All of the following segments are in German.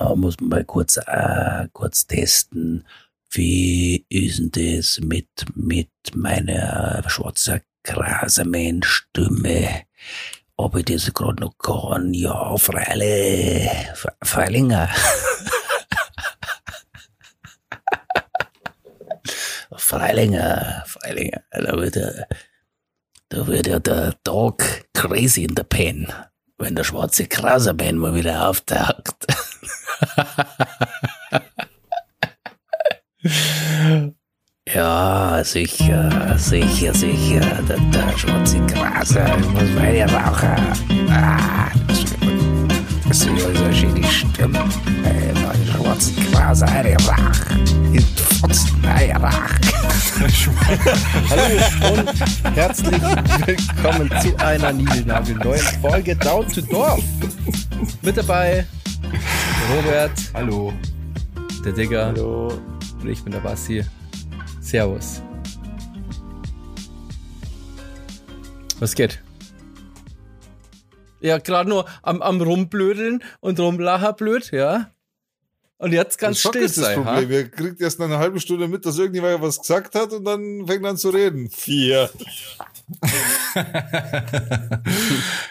Da muss man mal kurz, äh, kurz testen. Wie ist denn das mit, mit meiner schwarzer Graserman-Stimme? Ob ich das gerade noch kann? Ja, Freile, Freilinger. Freilinger, Freilinger, da wird, der, da wird ja der Dog crazy in der Pen, wenn der schwarze Kraserman mal wieder auftaucht. ja, sicher, sicher, sicher, der, der schwarze Kraser, ich muss meine rauchen. Ah, das ist ja so eine schöne Stimme. Äh, mein schwarzen Kraser, eine Rach. In Pfotzen, eine Rach. Hallo und herzlich willkommen zu einer niegelnagelneuen Folge Down to Dorf. Mit dabei Robert. Hallo. Der Digger. Hallo. Und ich bin der Basti. Servus. Was geht? Ja, gerade nur am, am Rumblödeln und Rumlacher blöd, ja. Und jetzt ganz Schock still ist das sein, ha? Problem. Ihr kriegt erst nach einer halben Stunde mit, dass irgendjemand was gesagt hat und dann fängt er an zu reden. Vier.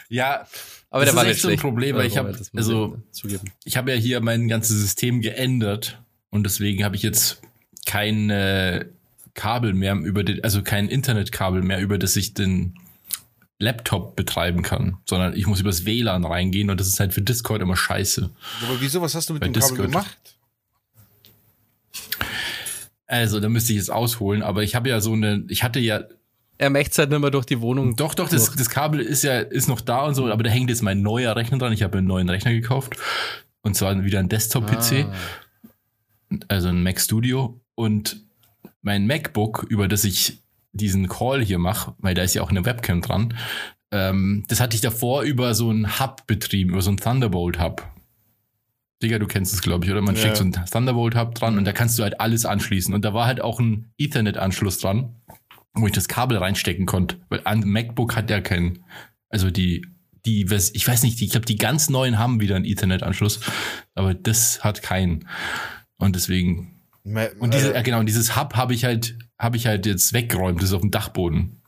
ja, Aber das der war ist nicht echt so ein. Problem, weil ich Robert, habe also ich zugeben. ich habe ja hier mein ganzes System geändert und deswegen habe ich jetzt kein äh, Kabel mehr über den, also kein Internetkabel mehr, über das ich den Laptop betreiben kann, sondern ich muss übers WLAN reingehen und das ist halt für Discord immer scheiße. Aber wieso, was hast du mit Bei dem Kabel Discord. gemacht? Also, da müsste ich jetzt ausholen, aber ich habe ja so eine, ich hatte ja Er möchte halt nicht mehr durch die Wohnung. Doch, doch, das, das Kabel ist ja ist noch da und so, aber da hängt jetzt mein neuer Rechner dran. Ich habe einen neuen Rechner gekauft. Und zwar wieder ein Desktop-PC, Ah. also ein Mac Studio. Und mein MacBook, über das ich diesen Call hier mache, weil da ist ja auch eine Webcam dran, ähm, das hatte ich davor über so einen Hub betrieben, über so einen Thunderbolt-Hub. Digga, du kennst es, glaube ich, oder? Man Ja. steckt so einen Thunderbolt-Hub dran und da kannst du halt alles anschließen. Und da war halt auch ein Ethernet-Anschluss dran, wo ich das Kabel reinstecken konnte. Weil ein MacBook hat ja keinen, also die, die, ich weiß nicht, die- ich glaube, die ganz neuen haben wieder einen Ethernet-Anschluss, aber das hat keinen. Und deswegen, und diese, äh, genau, und dieses Hub habe ich halt, habe ich halt jetzt weggeräumt, das ist auf dem Dachboden.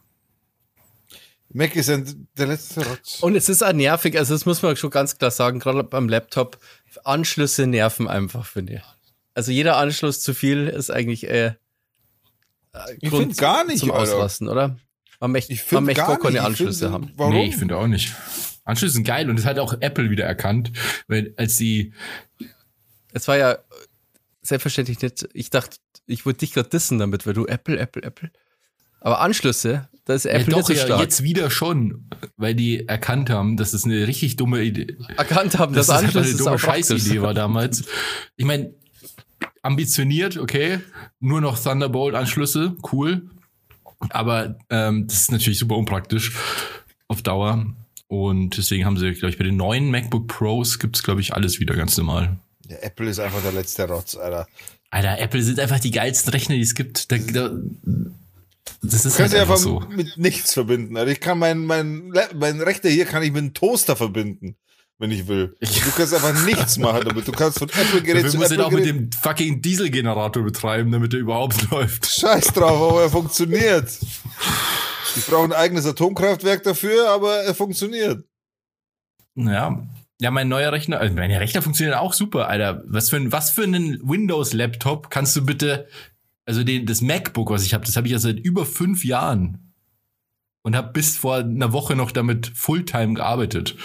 Mac ist ein, der letzte Rotz. Und es ist auch nervig, also das muss man schon ganz klar sagen, gerade beim Laptop, Anschlüsse nerven einfach, finde ich. Also jeder Anschluss zu viel ist eigentlich äh, Ich Grund find gar nicht, zum Alter. Ausrasten, oder? Man möchte, ich man finde möchte gar keine nicht. Ich Anschlüsse find- haben. Warum? Nee, ich finde auch nicht. Anschlüsse sind geil und das hat auch Apple wieder erkannt, weil als die, Es war ja selbstverständlich nicht, ich dachte, ich wollte dich gerade dissen damit, weil du Apple, Apple, Apple. Aber Anschlüsse, da ist Apple ja, nicht doch, so ja, stark. jetzt wieder schon, weil die erkannt haben, dass das eine richtig dumme Idee, erkannt haben, dass dass das Anschlüsse eine dumme. Scheißidee war damals. Ich meine, ambitioniert, okay, nur noch Thunderbolt-Anschlüsse, cool. Aber ähm, das ist natürlich super unpraktisch auf Dauer. Und deswegen haben sie, glaube ich, bei den neuen MacBook Pros gibt's glaube ich, alles wieder ganz normal. Ja, Apple ist einfach der letzte Rotz, Alter. Alter, Apple sind einfach die geilsten Rechner, die es gibt. Da, da, das ist halt einfach so. mit nichts verbinden. Also ich kann meinen mein, mein Rechner hier kann ich mit einem Toaster verbinden, wenn ich will. Du kannst einfach nichts machen damit. Du kannst von Apple-Gerät zu müssen ihn auch mit Apple-Gerät. dem fucking Dieselgenerator betreiben, damit er überhaupt läuft. Scheiß drauf, aber er funktioniert. Ich brauche ein eigenes Atomkraftwerk dafür, aber er funktioniert. Ja. Ja, mein neuer Rechner, also meine Rechner funktionieren auch super, Alter. Was für ein, was für einen Windows-Laptop kannst du bitte, also den, das MacBook, was ich habe, das habe ich ja seit über fünf Jahren und habe bis vor einer Woche noch damit Fulltime gearbeitet.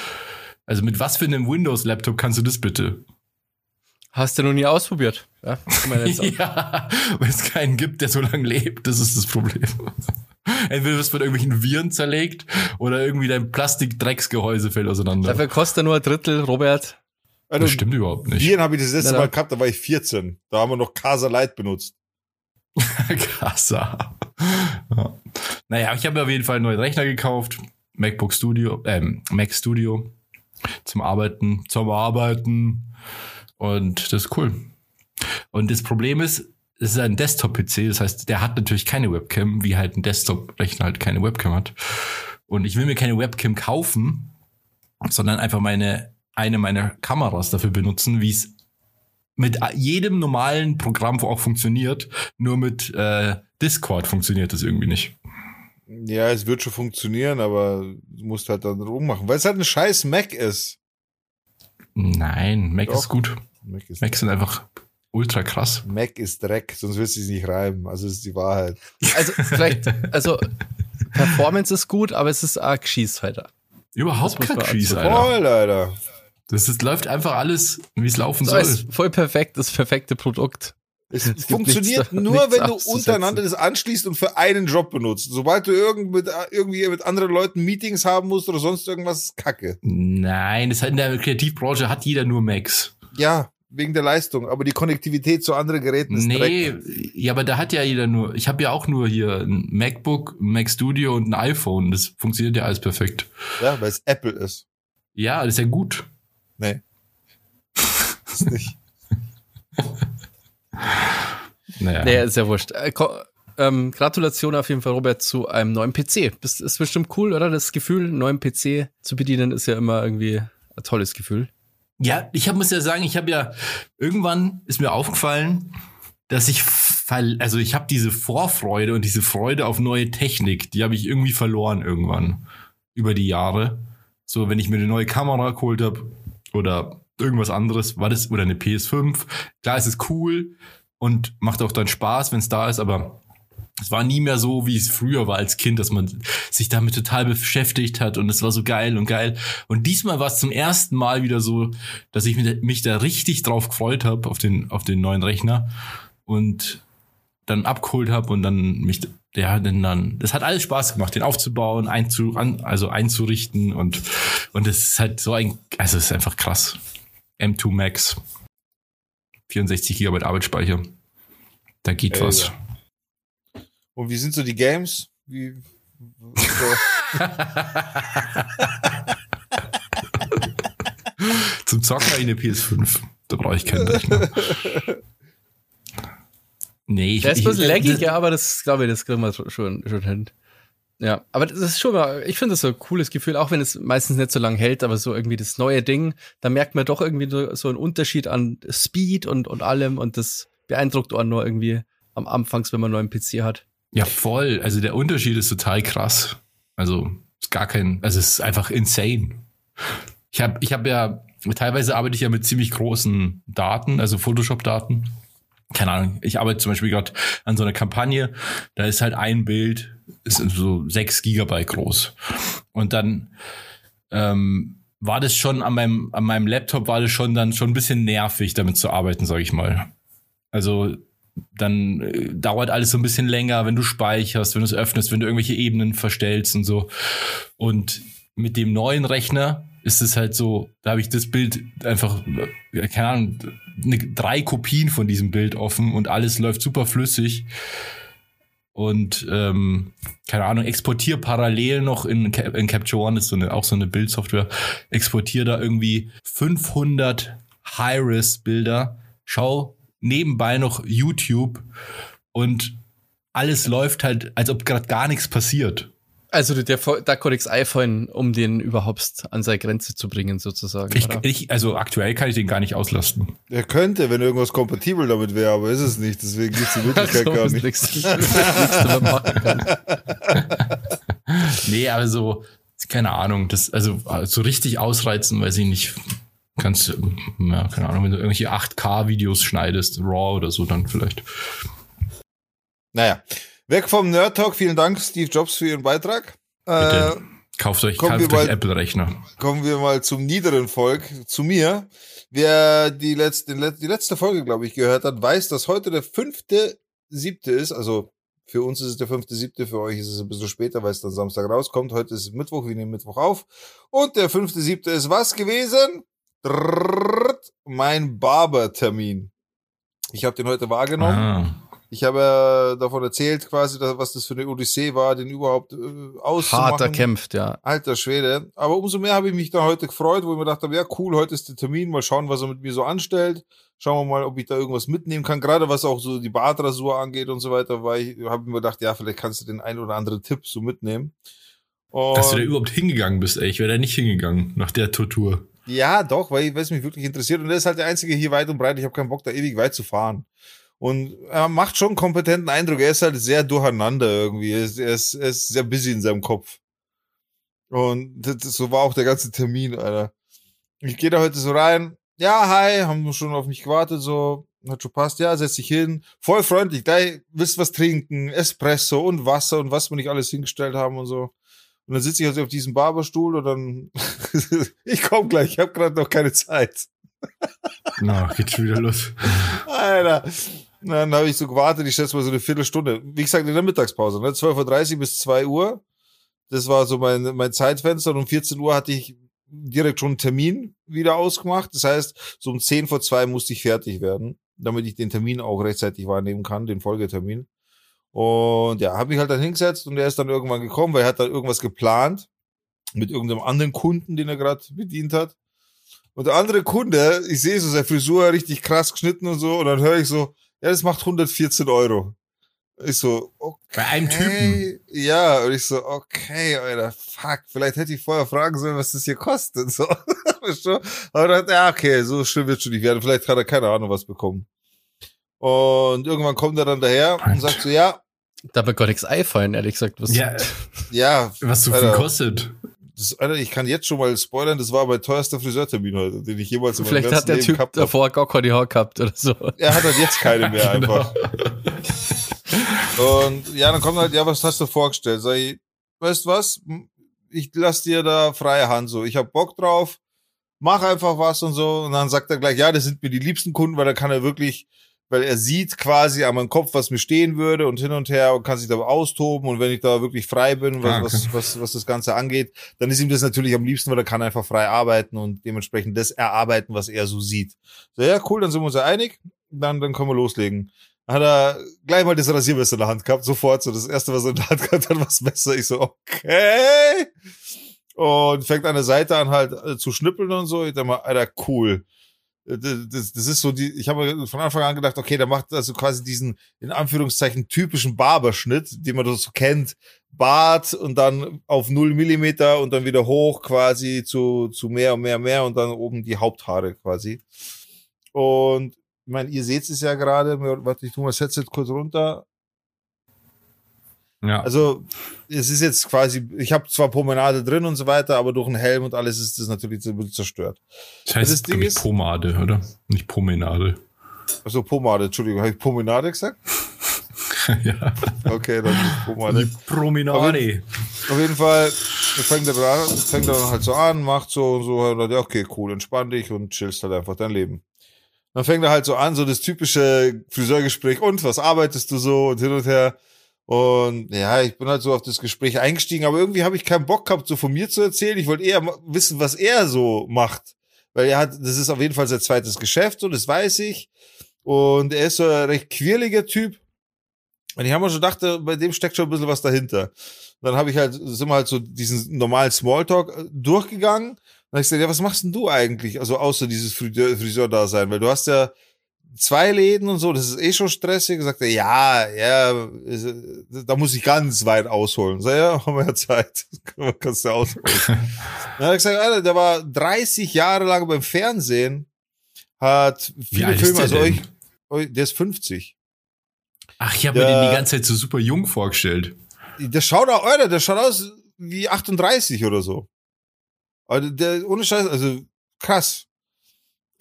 Also mit was für einem Windows-Laptop kannst du das bitte? Hast du noch nie ausprobiert? Ja, ja, weil es keinen gibt, der so lange lebt. Das ist das Problem. Entweder wirst du von irgendwelchen Viren zerlegt oder irgendwie dein Plastik-Drecksgehäuse fällt auseinander. Dafür kostet er nur ein Drittel, Robert. Also, das stimmt überhaupt nicht. Viren habe ich das letzte. Mal gehabt, da war ich 14. Da haben wir noch Casa Light benutzt. Krasser. Ja. Naja, ich habe mir auf jeden Fall einen neuen Rechner gekauft. MacBook Studio, ähm, Mac Studio. Zum Arbeiten, zum Arbeiten. Und das ist cool. Und das Problem ist, es ist ein Desktop-PC, das heißt, der hat natürlich keine Webcam, wie halt ein Desktop-Rechner halt keine Webcam hat. Und ich will mir keine Webcam kaufen, sondern einfach meine, eine meiner Kameras dafür benutzen, wie es mit jedem normalen Programm auch funktioniert, nur mit äh, Discord funktioniert das irgendwie nicht. Ja, es wird schon funktionieren, aber du musst halt dann rummachen, weil es halt ein scheiß Mac ist. Nein, Mac Doch. ist gut. Mac ist, Macs sind einfach ultra krass. Mac ist Dreck, sonst wirst du es nicht reiben. Also das ist die Wahrheit. Also vielleicht, also Performance ist gut, aber es ist arg Schieß heute. Überhaupt Das kein anzeigen. Alter. Voll, Alter. Das ist, läuft einfach alles, wie es laufen So soll. ist voll perfekt, das perfekte Produkt. Es gibt funktioniert da- nur, wenn du untereinander das anschließt und für einen Job benutzt. Sobald du irgend mit, irgendwie mit anderen Leuten Meetings haben musst oder sonst irgendwas, ist Kacke. Nein, das hat in der Kreativbranche hat jeder nur Macs. Ja, wegen der Leistung. Aber die Konnektivität zu anderen Geräten ist Nee, Dreck. ja, aber da hat ja jeder nur. Ich habe ja auch nur hier ein MacBook, ein Mac Studio und ein iPhone. Das funktioniert ja alles perfekt. Ja, weil es Apple ist. Ja, das ist ja gut. Nee. ist nicht. Naja. Nee, ist ja wurscht. Äh, ähm, Gratulation auf jeden Fall, Robert, zu einem neuen PC. Das ist bestimmt cool, oder? Das Gefühl, einen neuen PC zu bedienen, ist ja immer irgendwie ein tolles Gefühl. Ja, ich hab, muss ja sagen, ich habe ja irgendwann ist mir aufgefallen, dass ich also ich habe diese Vorfreude und diese Freude auf neue Technik, die habe ich irgendwie verloren irgendwann über die Jahre. So, wenn ich mir eine neue Kamera geholt habe oder irgendwas anderes, war das oder eine PS5. Klar, es ist cool und macht auch dann Spaß, wenn es da ist, aber es war nie mehr so, wie es früher war als Kind, dass man sich damit total beschäftigt hat und es war so geil und geil. Und diesmal war es zum ersten Mal wieder so, dass ich mich- da richtig drauf gefreut habe auf den, auf den neuen Rechner und dann abgeholt habe und dann mich, ja, denn dann, das hat alles Spaß gemacht, den aufzubauen, einzu, also einzurichten und, und es ist halt so ein, also es ist einfach krass. M2 Max. 64 GB Arbeitsspeicher. Da geht Ey, was. ja. Und wie sind so die Games? Wie, so. Zum Zocken eine PS5. Da brauche ich keinen Rechner. Nee, ich, Der ist ein bisschen ich- laggig, das- ja, aber das glaube ich, das kriegen wir schon, schon hin. Ja, aber das ist schon mal, ich finde das so ein cooles Gefühl, auch wenn es meistens nicht so lange hält, aber so irgendwie das neue Ding, da merkt man doch irgendwie so, so einen Unterschied an Speed und, und allem und das beeindruckt einen nur irgendwie am Anfangs, wenn man einen neuen PC hat. Ja, voll. Also der Unterschied ist total krass. Also ist gar kein, also es ist einfach insane. Ich habe ich hab ja, teilweise arbeite ich ja mit ziemlich großen Daten, also Photoshop-Daten. Keine Ahnung, ich arbeite zum Beispiel gerade an so einer Kampagne, da ist halt ein Bild, ist so sechs Gigabyte groß. Und dann ähm, war das schon an meinem, an meinem Laptop war das schon dann schon ein bisschen nervig, damit zu arbeiten, sage ich mal. Also dann äh, dauert alles so ein bisschen länger, wenn du speicherst, wenn du es öffnest, wenn du irgendwelche Ebenen verstellst und so. Und mit dem neuen Rechner ist es halt so, da habe ich das Bild einfach, äh, keine Ahnung, ne, drei Kopien von diesem Bild offen und alles läuft super flüssig. Und ähm, keine Ahnung, exportiere parallel noch in, in Capture One, ist so eine, auch so eine Bildsoftware, exportiere da irgendwie 500 High-Res-Bilder, schau nebenbei noch YouTube und alles läuft halt, als ob gerade gar nichts passiert. Also der, der Codex iPhone, um den überhaupt an seine Grenze zu bringen, sozusagen. Ich, oder? ich, also aktuell kann ich den gar nicht auslasten. Er könnte, wenn irgendwas kompatibel damit wäre, aber ist es nicht. Deswegen gibt es die Möglichkeit Also, gar nicht. machen kann. Nee, aber so, keine Ahnung, das, also so richtig ausreizen, weiß ich nicht. Kannst, du, ja, keine Ahnung, wenn du irgendwelche 8K-Videos schneidest, RAW oder so, dann vielleicht. Naja, weg vom Nerd Talk. Vielen Dank, Steve Jobs, für Ihren Beitrag. Äh, Bitte. Kauft euch, kauft euch Apple-Rechner. kommen wir mal zum niederen Volk, zu mir. Wer die letzte, die let- die letzte Folge, glaube ich, gehört hat, weiß, dass heute der fünfte, siebte ist. Also für uns ist es der fünfte, siebte, für euch ist es ein bisschen später, weil es dann Samstag rauskommt. Heute ist Mittwoch, wir nehmen Mittwoch auf. Und der fünfte, siebte ist was gewesen? Drrrrt, Mein Barbertermin. Ich habe den heute wahrgenommen. Ah. Ich habe ja davon erzählt, quasi, was das für eine Odyssee war, den überhaupt äh, auszumachen. Hart erkämpft, ja. Alter Schwede. Aber umso mehr habe ich mich dann heute gefreut, wo ich mir gedacht habe, ja cool, heute ist der Termin, mal schauen, was er mit mir so anstellt. Schauen wir mal, ob ich da irgendwas mitnehmen kann. Gerade was auch so die Bartrasur angeht und so weiter, weil ich habe mir gedacht, ja, vielleicht kannst du den ein oder anderen Tipp so mitnehmen. Und Dass du da überhaupt hingegangen bist, ey. Ich wäre da nicht hingegangen nach der Tortur. Ja, doch, weil es mich wirklich interessiert. Und er ist halt der Einzige hier weit und breit. Ich habe keinen Bock, da ewig weit zu fahren. Und er macht schon einen kompetenten Eindruck. Er ist halt sehr durcheinander irgendwie. Er ist, er ist, er ist sehr busy in seinem Kopf. Und das, so war auch der ganze Termin, Alter. Ich gehe da heute so rein. Ja, hi, haben schon auf mich gewartet, so. Hat schon passt, ja, setz dich hin. Voll freundlich, da willst was trinken, Espresso und Wasser und was wir nicht alles hingestellt haben und so. Und dann sitze ich also auf diesem Barberstuhl und dann, ich komm gleich, ich habe gerade noch keine Zeit. Na, geht schon wieder los. Alter. Dann habe ich so gewartet, ich schätze mal so eine Viertelstunde. Wie gesagt, in der Mittagspause, ne? 12.30 Uhr bis 2 Uhr. Das war so mein, mein Zeitfenster und um 14 Uhr hatte ich direkt schon einen Termin wieder ausgemacht. Das heißt, so um 10 vor 2 musste ich fertig werden, damit ich den Termin auch rechtzeitig wahrnehmen kann, den Folgetermin. Und ja, habe mich halt dann hingesetzt und er ist dann irgendwann gekommen, weil er hat dann irgendwas geplant mit irgendeinem anderen Kunden, den er gerade bedient hat. Und der andere Kunde, ich sehe so seine Frisur richtig krass geschnitten und so, und dann höre ich so, ja, das macht 114 Euro. Ich so, okay. Bei einem Typen. Ja, und ich so, okay, Alter, fuck, vielleicht hätte ich vorher fragen sollen, was das hier kostet. So. Aber dann, ja, okay, so schlimm wird schon nicht werden. Vielleicht hat er keine Ahnung was bekommen. Und irgendwann kommt er dann daher und sagt so, ja. Da wird gar nichts einfallen, ehrlich gesagt. Was Ja, Ja, was so viel kostet. Das, Alter, ich kann jetzt schon mal spoilern, das war mein teuerster Friseurtermin heute, den ich jemals in meinem Vielleicht hat der Leben Typ davor gar keine Haare gehabt oder so. Er hat halt jetzt keine mehr Genau. einfach. Und ja, dann kommt halt, ja, was hast du vorgestellt? Sag ich, weißt du was? Ich lass dir da freie Hand so. Ich hab Bock drauf. Mach einfach was und so. Und dann sagt er gleich, ja, das sind mir die liebsten Kunden, weil da kann er wirklich, weil er sieht quasi an meinem Kopf, was mir stehen würde und hin und her und kann sich da austoben. Und wenn ich da wirklich frei bin, was, was, was, was das Ganze angeht, dann ist ihm das natürlich am liebsten, weil er kann einfach frei arbeiten und dementsprechend das erarbeiten, was er so sieht. So, ja, cool, dann sind wir uns ja einig. Dann, dann können wir loslegen. Hat er gleich mal das Rasiermesser in der Hand gehabt, sofort. So das erste, was er in der Hand gehabt hat, war das Messer. Ich so, okay. Und fängt an der Seite an halt äh, zu schnippeln und so. Ich dachte mal, Alter, cool. Äh, Das, das, ist so die, ich habe von Anfang an gedacht, okay, der macht also quasi diesen, in Anführungszeichen, typischen Barberschnitt, den man so kennt. Bart und dann auf null Millimeter und dann wieder hoch quasi zu, zu mehr und mehr und mehr und dann oben die Haupthaare quasi. Und ich meine, ihr seht es ja gerade, warte, ich tu mal das Headset kurz runter. Ja. Also, es ist jetzt quasi, ich habe zwar Promenade drin und so weiter, aber durch den Helm und alles ist das natürlich zerstört. das heißt, das Ding ist- Pomade, oder? Nicht Promenade. Also Pomade, Entschuldigung, habe ich Promenade gesagt? ja. Okay, dann Pomade. Promenade. Auf jeden Fall fängt er, dann an, fängt er dann halt so an, macht so und so, und dann, okay, cool, entspann dich und chillst halt einfach dein Leben. Dann fängt er halt so an, so das typische Friseurgespräch, und was arbeitest du so und hin und her. Und ja, ich bin halt so auf das Gespräch eingestiegen, aber irgendwie habe ich keinen Bock gehabt, so von mir zu erzählen. Ich wollte eher wissen, was er so macht. Weil er hat, das ist auf jeden Fall sein zweites Geschäft, so, das weiß ich. Und er ist so ein recht quirliger Typ. Und ich habe mir schon gedacht, äh, bei dem steckt schon ein bisschen was dahinter. Und dann habe ich halt, sind wir halt so diesen normalen Smalltalk äh, durchgegangen. Und dann hab ich gesagt, ja, was machst denn du eigentlich? Also außer dieses Friseur- Friseur-Dasein, weil du hast ja zwei Läden und so, das ist eh schon stressig. Sagt er, ja, ja, da muss ich ganz weit ausholen. Sag ja, haben wir ja Zeit. Kannst du ausholen. dann hat er gesagt, Alter, der war 30 Jahre lang beim Fernsehen, hat viele ist Filme, also euch, der ist 50. Ach, ich habe mir den die ganze Zeit so super jung vorgestellt. Der schaut auch, Alter, der schaut aus wie 38 oder so. Also der, ohne Scheiß, also krass.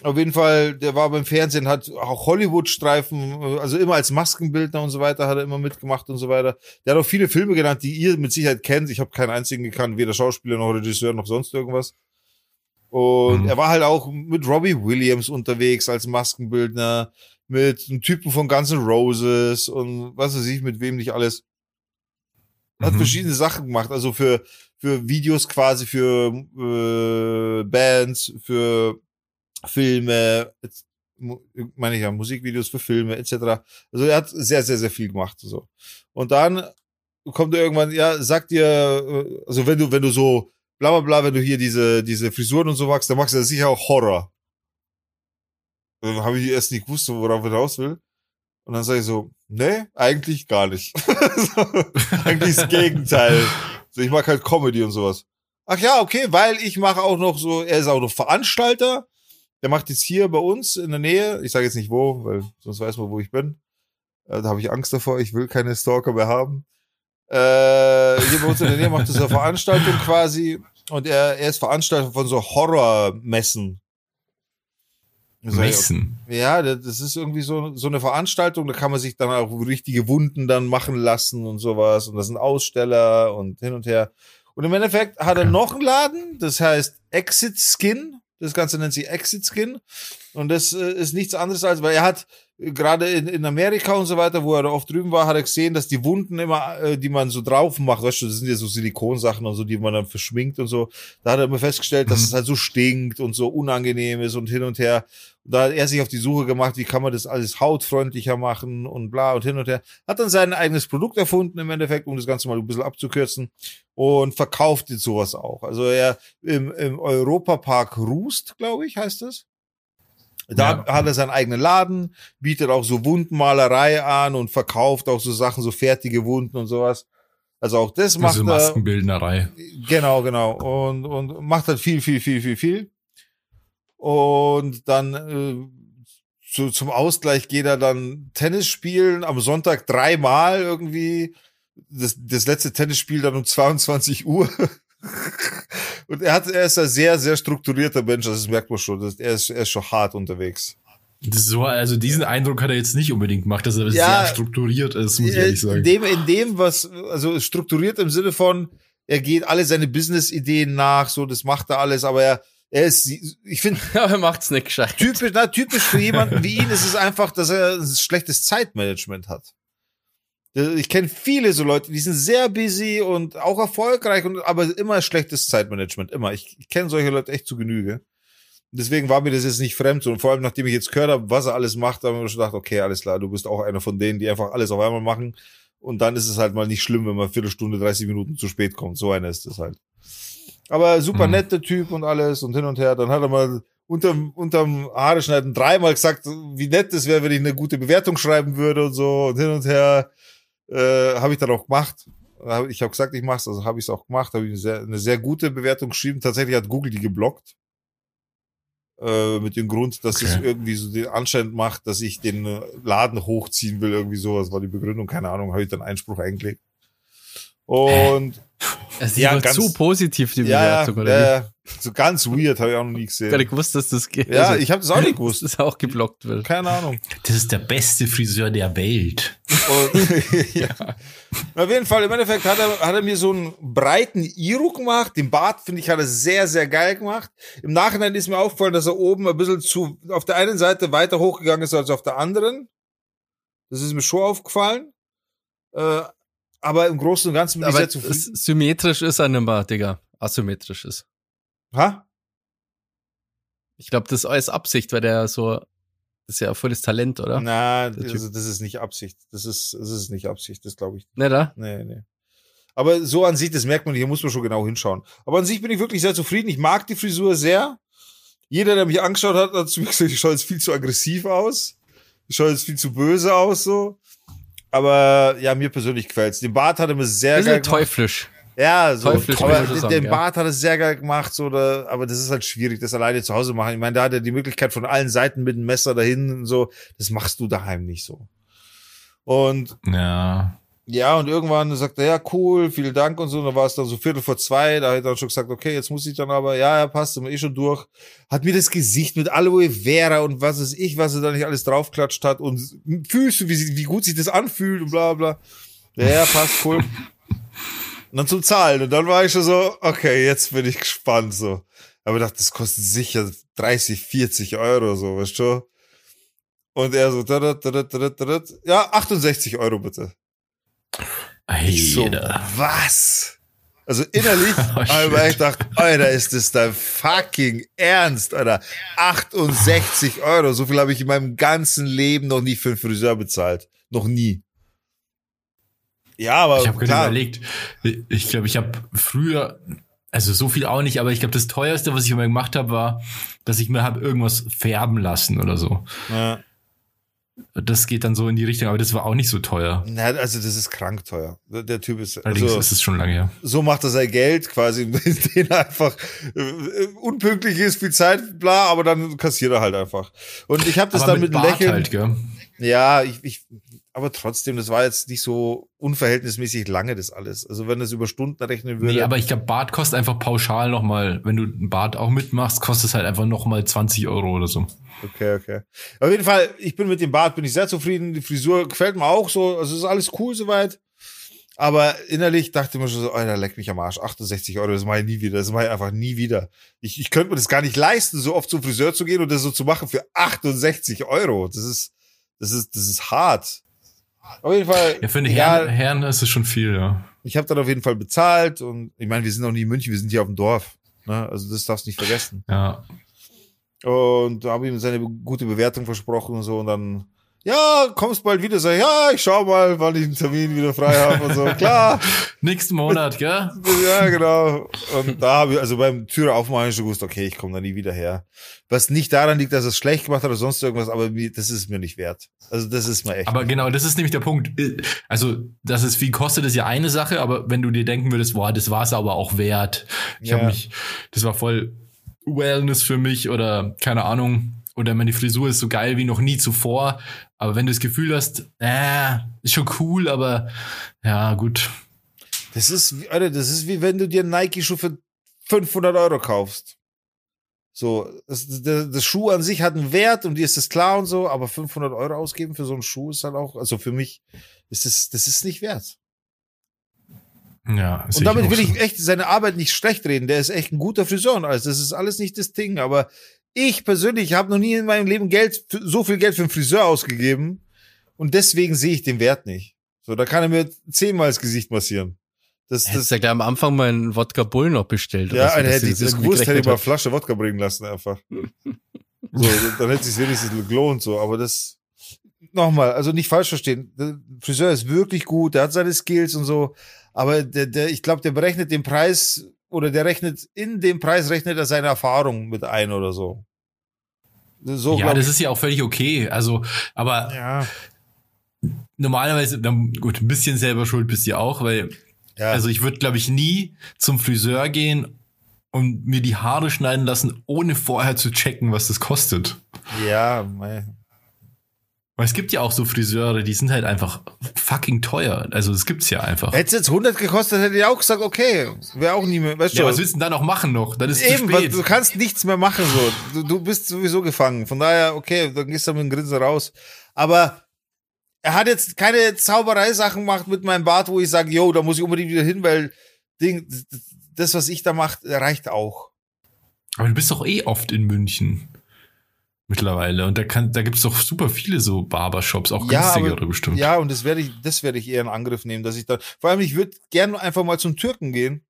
Auf jeden Fall, der war beim Fernsehen, hat auch Hollywood-Streifen, also immer als Maskenbildner und so weiter, hat er immer mitgemacht und so weiter. Der hat auch viele Filme genannt, die ihr mit Sicherheit kennt. Ich habe keinen einzigen gekannt, weder Schauspieler noch Regisseur noch sonst irgendwas. Und Mhm. er war halt auch mit Robbie Williams unterwegs als Maskenbildner, mit einem Typen von Guns N' Roses und was weiß ich, mit wem nicht alles hat Mhm. verschiedene Sachen gemacht, also für für Videos quasi für äh, Bands, für Filme, meine ich ja Musikvideos für Filme etc. Also er hat sehr sehr sehr viel gemacht so. Und dann kommt er irgendwann, ja, sagt dir, äh, also wenn du wenn du so bla bla bla, wenn du hier diese diese Frisuren und so magst, dann magst du sicher auch Horror. Habe ich erst nicht gewusst, worauf er raus will. Und dann sage ich so, nee, eigentlich gar nicht. eigentlich das Gegenteil. So, ich mag halt Comedy und sowas. Ach ja, okay, weil ich mache auch noch so, er ist auch noch Veranstalter. Der macht jetzt hier bei uns in der Nähe, ich sage jetzt nicht wo, weil sonst weiß man, wo ich bin. Äh, da habe ich Angst davor, ich will keine Stalker mehr haben. Äh, hier bei uns in der Nähe macht so eine Veranstaltung quasi und er, er ist Veranstalter von so Horrormessen. Also, Messen. Ja, das ist irgendwie so, so eine Veranstaltung, da kann man sich dann auch richtige Wunden dann machen lassen und sowas. Und das sind Aussteller und hin und her. Und im Endeffekt hat er noch einen Laden, das heißt Exit Skin. Das Ganze nennt sich Exit Skin. Und das äh, ist nichts anderes als, weil er hat gerade in, in Amerika und so weiter, wo er da oft drüben war, hat er gesehen, dass die Wunden immer, äh, die man so drauf macht, weißt du, das sind ja so Silikonsachen und so, die man dann verschminkt und so. Da hat er immer festgestellt, dass Mhm. es halt so stinkt und so unangenehm ist und hin und her. Und da hat er sich auf die Suche gemacht, wie kann man das alles hautfreundlicher machen und bla und hin und her. Hat dann sein eigenes Produkt erfunden im Endeffekt, um das Ganze mal ein bisschen abzukürzen und verkauft jetzt sowas auch. Also er im, im Europapark Rust, glaube ich, heißt es. Da Ja. hat er seinen eigenen Laden, bietet auch so Wundenmalerei an und verkauft auch so Sachen, so fertige Wunden und sowas. Also auch das macht Also er. Maskenbildnerei. Genau, genau. Und, und macht halt viel, viel, viel, viel, viel. Und dann äh, zu, zum Ausgleich geht er dann Tennis spielen am Sonntag dreimal irgendwie. Das, das letzte Tennisspiel dann um 22 Uhr. Und er hat, er ist ein sehr, sehr strukturierter Mensch, das merkt man schon. Das, er, ist, er ist schon hart unterwegs. Das ist so, also diesen Eindruck hat er jetzt nicht unbedingt gemacht, dass er Ja. sehr strukturiert ist, muss ich Äh, ehrlich sagen. In dem, in dem, was, also strukturiert im Sinne von, er geht alle seine Business-Ideen nach, so, das macht er alles, aber er, er ist, ich finde, Aber er macht's nicht gescheit. typisch, na, typisch für jemanden wie ihn ist es einfach, dass er ein schlechtes Zeitmanagement hat. Ich kenne viele so Leute, die sind sehr busy und auch erfolgreich, und, aber immer schlechtes Zeitmanagement, immer. Ich, ich kenne solche Leute echt zu Genüge. Deswegen war mir das jetzt nicht fremd. Und vor allem, nachdem ich jetzt gehört habe, was er alles macht, habe ich mir schon gedacht, okay, alles klar, du bist auch einer von denen, die einfach alles auf einmal machen. Und dann ist es halt mal nicht schlimm, wenn man eine Viertelstunde, 30 Minuten zu spät kommt. So einer ist es halt. Aber super Mhm. netter Typ und alles und hin und her. Dann hat er mal unterm, unterm Haare schneiden dreimal gesagt, wie nett es wäre, wenn ich eine gute Bewertung schreiben würde und so und hin und her. Äh, habe ich dann auch gemacht. Ich habe gesagt, ich mache es, also habe ich es auch gemacht, habe ich eine sehr, eine sehr gute Bewertung geschrieben. Tatsächlich hat Google die geblockt. Äh, mit dem Grund, dass es Okay. irgendwie so den Anschein macht, dass ich den äh, Laden hochziehen will, irgendwie sowas war die Begründung, keine Ahnung, habe ich dann Einspruch eingelegt. Und Es Ja, ja, ganz- zu positiv, die ja, Bewertung, oder ja, so ganz weird, habe ich auch noch nie Ich hab gar gesehen. nicht gewusst, dass das geht. Ja, Also, ich habe das auch nicht dass gewusst. das auch geblockt wird. Keine Ahnung. Das ist der beste Friseur der Welt. Und, ja. Auf jeden Fall, im Endeffekt hat er, hat er mir so einen breiten Iro gemacht. Den Bart, finde ich, hat er sehr, sehr geil gemacht. Im Nachhinein ist mir aufgefallen, dass er oben ein bisschen zu, auf der einen Seite weiter hochgegangen ist als auf der anderen. Das ist mir schon aufgefallen. Äh, aber im Großen und Ganzen bin ich Aber sehr zufrieden. symmetrisch ist er nicht mehr, Digga. Asymmetrisch ist. Ha? Ich glaube, das ist alles Absicht, weil der so, das ist ja volles Talent, oder? Na, also, das ist nicht Absicht. Das ist, das ist nicht Absicht, das glaube ich. Nicht, oder? Nee, nee. Aber so an sich, das merkt man, hier muss man schon genau hinschauen. Aber an sich bin ich wirklich sehr zufrieden. Ich mag die Frisur sehr. Jeder, der mich angeschaut hat, hat zu mir gesagt, ich schaue jetzt viel zu aggressiv aus. Ich schaue jetzt viel zu böse aus, so. Aber ja, mir persönlich gefällt's. Den Bart hat er mir sehr geil gemacht. teuflisch. Ja, so. Teuflisch, aber den, den. Bart hat er sehr geil gemacht, so, da, aber das ist halt schwierig, das alleine zu Hause machen. Ich meine, da hat er die Möglichkeit von allen Seiten mit dem Messer dahin und so. Das machst du daheim nicht so. Und Ja. Ja, und irgendwann sagt er, ja, cool, vielen Dank und so. Und dann war es dann so Viertel vor zwei. Da hat er dann schon gesagt, okay, jetzt muss ich dann aber, ja, ja, passt, sind wir eh schon durch. Hat mir das Gesicht mit Aloe Vera und was weiß ich, was er da nicht alles draufklatscht hat. Und fühlst du, wie, wie gut sich das anfühlt und bla bla. Ja, ja, passt, cool. Und dann zum Zahlen. Und dann war ich schon so, okay, jetzt bin ich gespannt, so. Aber ich dachte, das kostet sicher 30, 40 Euro, so, weißt du? Und er so, ja, 68 Euro bitte. Ich so, was? Also innerlich Oh, habe ich gedacht, Alter, ist das dein fucking Ernst, Alter? 68 Euro, so viel habe ich in meinem ganzen Leben noch nie für einen Friseur bezahlt. Noch nie. Ja, aber Ich habe gerade überlegt, ich glaube, ich habe früher, also so viel auch nicht, aber ich glaube, das teuerste, was ich immer gemacht habe, war, dass ich mir habe irgendwas färben lassen oder so. ja, Das geht dann so in die Richtung, aber das war auch nicht so teuer. Na, also das ist krank teuer. Der Typ ist, Allerdings also, ist es schon lange her. so macht er sein Geld quasi, indem er einfach äh, unpünktlich ist, viel Zeit, bla, aber dann kassiert er halt einfach. Und ich habe das aber dann mit, Bart Lächeln. halt? Ja, ich, ich, aber trotzdem, das war jetzt nicht so unverhältnismäßig lange, das alles. Also wenn das über Stunden rechnen würde. Nee, aber ich glaube, Bart kostet einfach pauschal nochmal, wenn du ein Bart auch mitmachst, kostet es halt einfach nochmal 20 Euro oder so. Okay, okay. Auf jeden Fall, ich bin mit dem Bart, bin ich sehr zufrieden. Die Frisur gefällt mir auch so. Also ist alles cool soweit. Aber innerlich dachte ich mir schon so, Alter, leck mich am Arsch. 68 Euro, das mache ich nie wieder. Das mache ich einfach nie wieder. Ich, ich könnte mir das gar nicht leisten, so oft zum Friseur zu gehen und das so zu machen für 68 Euro. Das ist, das ist, das ist hart. Auf jeden Fall. Ja, für den egal. Herren, Herren ist es schon viel, ja. Ich habe dann auf jeden Fall bezahlt und ich meine, wir sind noch nie in München, wir sind hier auf dem Dorf. Ne? Also das darfst du nicht vergessen. Ja. Und da habe ihm seine gute Bewertung versprochen und so. Und dann, ja, kommst bald wieder. Sag ich, ja, ich schau mal, wann ich einen Termin wieder frei habe und so. Klar. Nächsten Monat, gell? Ja, genau. Und da habe ich, also beim Türe aufmachen schon gewusst, okay, ich komme da nie wieder her. Was nicht daran liegt, dass es schlecht gemacht hat oder sonst irgendwas, aber das ist mir nicht wert. Also das ist mir echt. Aber genau, das ist nämlich der Punkt. Also, dass es viel kostet, ist ja eine Sache, aber wenn du dir denken würdest, boah, das war es aber auch wert. Ich Ja. habe mich, das war voll Wellness für mich oder keine Ahnung. Oder meine Frisur ist so geil wie noch nie zuvor. Aber wenn du das Gefühl hast, äh, ist schon cool, aber ja, gut. Das ist, wie- Alter, das ist wie wenn du dir einen Nike-Schuh für 500 Euro kaufst. So, das, der, das Schuh an sich hat einen Wert und dir ist das klar und so, aber 500 Euro ausgeben für so einen Schuh ist halt auch, also für mich ist das, das ist nicht wert. Ja, Und damit auch will so. ich echt seine Arbeit nicht schlecht reden. Der ist echt ein guter Friseur und alles. Das ist alles nicht das Ding. Aber ich persönlich habe noch nie in meinem Leben Geld, so viel Geld für einen Friseur ausgegeben. Und deswegen sehe ich den Wert nicht. So, da kann er mir zehnmal das Gesicht massieren. Das, Hättest das, ja gleich am Anfang meinen Wodka Bull noch bestellt. ja, oder so, dass hätte ich das gewusst, hätte ich mal eine. Flasche Wodka bringen lassen einfach. So, dann hätte es sich wenigstens gelohnt, so. Aber das, nochmal, also nicht falsch verstehen. Der Friseur ist wirklich gut, der hat seine Skills und so. Aber der, der, ich glaube, der berechnet den Preis oder der rechnet, in dem Preis rechnet er seine Erfahrung mit ein oder so. So, ja, das ist ja auch völlig okay. Also, aber ja, normalerweise, gut, ein bisschen selber schuld bist du auch, weil ja. Also ich würde, glaube ich, nie zum Friseur gehen und mir die Haare schneiden lassen, ohne vorher zu checken, was das kostet. ja, mei. Weil es gibt ja auch so Friseure, die sind halt einfach fucking teuer. Also das gibt's ja einfach. Hätte es jetzt 100 gekostet, hätte ich auch gesagt, okay, wäre auch nie mehr, weißt Ja, du. was willst du denn da noch machen noch? Dann ist Eben, zu spät. du kannst nichts mehr machen so. Du, du bist sowieso gefangen. Von daher, okay, dann gehst du mit dem Grinsen raus. Aber er hat jetzt keine Zauberei-Sachen gemacht mit meinem Bart, wo ich sage, yo, da muss ich unbedingt wieder hin, weil Ding, das, was ich da mache, reicht auch. Aber du bist doch eh oft in München. Mittlerweile. Und da kann, da gibt's doch super viele so Barbershops, auch Ja, günstigere aber- bestimmt. Ja, und das werde ich, das werde ich eher in Angriff nehmen, dass ich da, vor allem ich würde gerne einfach mal zum Türken gehen,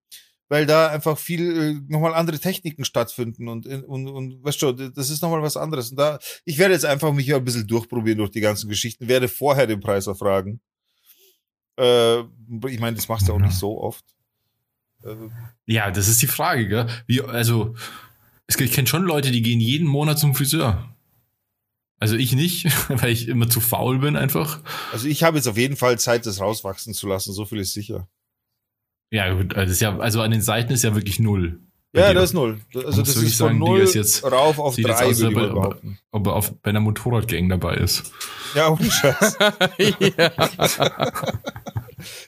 weil da einfach viel äh, nochmal andere Techniken stattfinden und, und, und weißt du, das ist nochmal was anderes. Und da, ich werde jetzt einfach mich hier ein bisschen durchprobieren durch die ganzen Geschichten, werde vorher den Preis erfragen. Äh, ich meine, das machst du auch Ja. nicht so oft. Äh, Ja, das ist die Frage, gell? Wie, also, es, ich kenne schon Leute, die gehen jeden Monat zum Friseur. Also ich nicht, weil ich immer zu faul bin einfach. Also ich habe jetzt auf jeden Fall Zeit, das rauswachsen zu lassen, so viel ist sicher. Ja, gut, also, ja, also an den Seiten ist ja wirklich null. Ja, dir. das ist null. Also das ist von sagen, null ist jetzt- rauf auf drei, aus, würde ich behaupten. Ob er auf, bei einer Motorradgang dabei ist. Ja, ohne Scheiß. ja.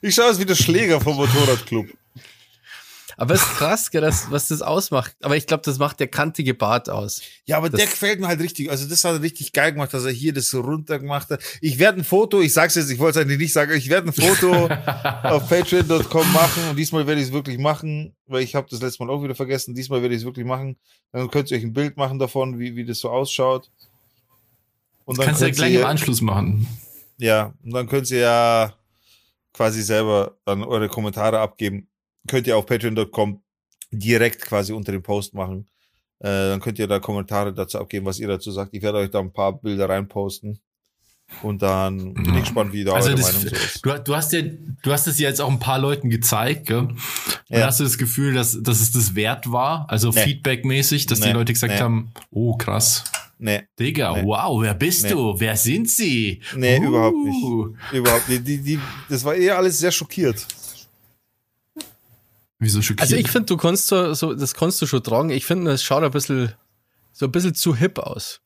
Ich schaue aus wie der Schläger vom Motorradclub. Aber es ist krass, gell, das, was das ausmacht. Aber ich glaube, das macht der kantige Bart aus. Ja, aber Das- der gefällt mir halt richtig. Also das hat er richtig geil gemacht, dass er hier das so runter gemacht hat. Ich werde ein Foto, ich sag's jetzt, ich wollte es eigentlich nicht sagen, ich werde ein Foto auf patreon.com machen und diesmal werde ich es wirklich machen, weil ich habe das letzte Mal auch wieder vergessen. Diesmal werde ich es wirklich machen. Dann könnt ihr euch ein Bild machen davon, wie, wie das so ausschaut. Und dann Kannst du ja könnt gleich ihr, im Anschluss machen. Ja, und dann könnt ihr ja quasi selber dann eure Kommentare abgeben. Könnt ihr auf patreon.com direkt quasi unter dem Post machen. Äh, dann könnt ihr da Kommentare dazu abgeben, was ihr dazu sagt. Ich werde euch da ein paar Bilder reinposten. Und dann bin ich gespannt, wie da Also eure das, Meinung so ist. du, du hast ja, du hast es ja jetzt auch ein paar Leuten gezeigt, gell? Ja. hast du das Gefühl, dass, dass es das wert war? Also Nee. feedbackmäßig, dass Nee, die Leute gesagt nee. haben, oh krass. Nee, Digga, wow, wer bist du? Wer sind sie? nee, Uh. überhaupt nicht. Überhaupt nicht. Die, die, das war eher alles sehr schockiert. Wieso schockiert? Also ich finde, du kannst so, so, das kannst du schon tragen. Ich finde, es schaut ein bisschen, so ein bisschen zu hip aus.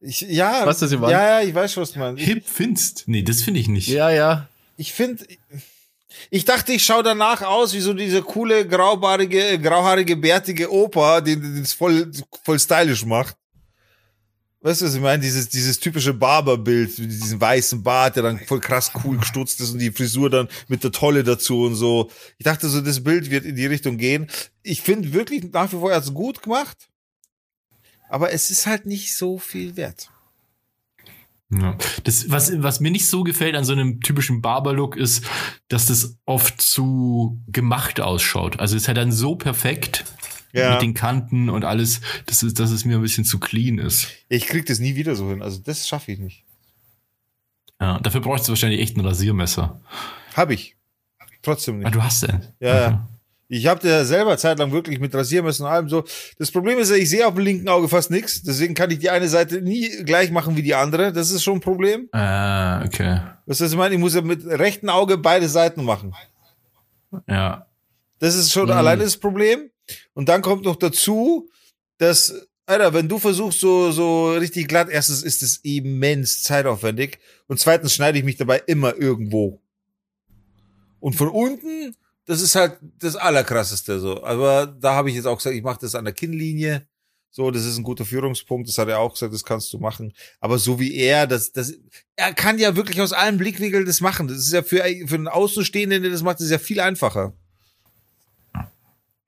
Ich, ja, Weißt du, was ich meine? ja, ja, ich weiß, was du meinst. Ich, Hip findest? Nee, das finde ich nicht. Ja, ja. ich finde, ich dachte, ich schaue danach aus wie so dieser coole, graubarige, grauhaarige, bärtige Opa, den den es voll, voll stylisch macht. Weißt du, was ich meine? Dieses, dieses typische Barberbild, mit diesem weißen Bart, der dann voll krass cool gestutzt ist und die Frisur dann mit der Tolle dazu und so. Ich dachte so, das Bild wird in die Richtung gehen. Ich finde wirklich nach wie vor, er hat's gut gemacht. Aber es ist halt nicht so viel wert. Ja. Das, was, was mir nicht so gefällt an so einem typischen Barber-Look ist, dass das oft zu gemacht ausschaut. Also es ist halt dann so perfekt Ja. mit den Kanten und alles, dass es, dass es mir ein bisschen zu clean ist. Ich krieg das nie wieder so hin. Also das schaffe ich nicht. Ja, dafür bräuchst du wahrscheinlich echt ein Rasiermesser. Hab ich. Trotzdem Ah, nicht. du hast den. Ja, ja. Ich habe ja selber zeitlang wirklich mit Rasiermessen und allem so. Das Problem ist ich sehe auf dem linken Auge fast nichts. Deswegen kann ich die eine Seite nie gleich machen wie die andere. Das ist schon ein Problem. Ah, okay. Was ich meine? Ich muss ja mit rechten Auge beide Seiten machen. Ja. Das ist schon Mhm. alleine das Problem. Und dann kommt noch dazu, dass, Alter, wenn du versuchst, so, so richtig glatt, erstens ist es immens zeitaufwendig und zweitens schneide ich mich dabei immer irgendwo. Und von unten, das ist halt das Allerkrasseste so. Aber da habe ich jetzt auch gesagt, ich mache das an der Kinnlinie. So, das ist ein guter Führungspunkt. Das hat er auch gesagt, das kannst du machen. Aber so wie er, das, das, er kann ja wirklich aus allen Blickwinkeln das machen. Das ist ja für, für einen Außenstehenden, der das macht, das ist ja viel einfacher.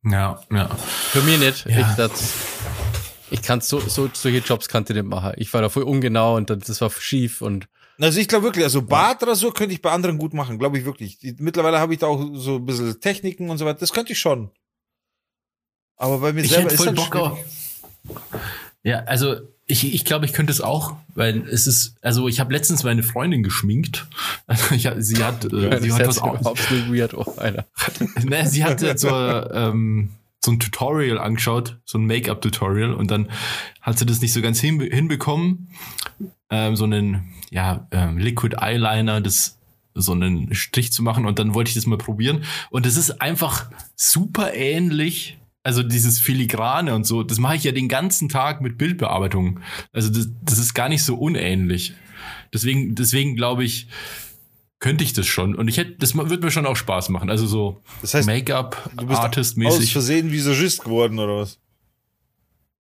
Ja, ja. Für mich nicht. Ja. Ich, das, ich kann so, so, solche Jobs kannte ich nicht machen. Ich war da voll ungenau und dann, das war schief und Also ich glaube wirklich, also Bartrasur könnte ich bei anderen gut machen, glaube ich wirklich. Die- Mittlerweile habe ich da auch so ein bisschen Techniken und so weiter. Das könnte ich schon. Aber bei mir Ich selber hätte ist voll halt Bock auf. Ja, also ich, ich glaube, ich könnte es auch, weil es ist, also ich habe letztens meine Freundin geschminkt. Ich, sie hat, äh, sie hat was nicht weird. Oh, Alter. ne, sie hat so, ähm, so ein Tutorial angeschaut, so ein Make-up-Tutorial und dann hat sie das nicht so ganz hinbe hinbekommen, ähm, so einen, ja, ähm, Liquid Eyeliner, das so einen Strich zu machen und dann wollte ich das mal probieren und es ist einfach super ähnlich. Also dieses Filigrane und so, das mache ich ja den ganzen Tag mit Bildbearbeitung. Also das, das ist gar nicht so unähnlich. Deswegen, deswegen glaube ich, könnte ich das schon. Und ich hätte, das wird mir schon auch Spaß machen. Also so Das heißt, Make-up, du bist aus. Versehen Visagist geworden oder was?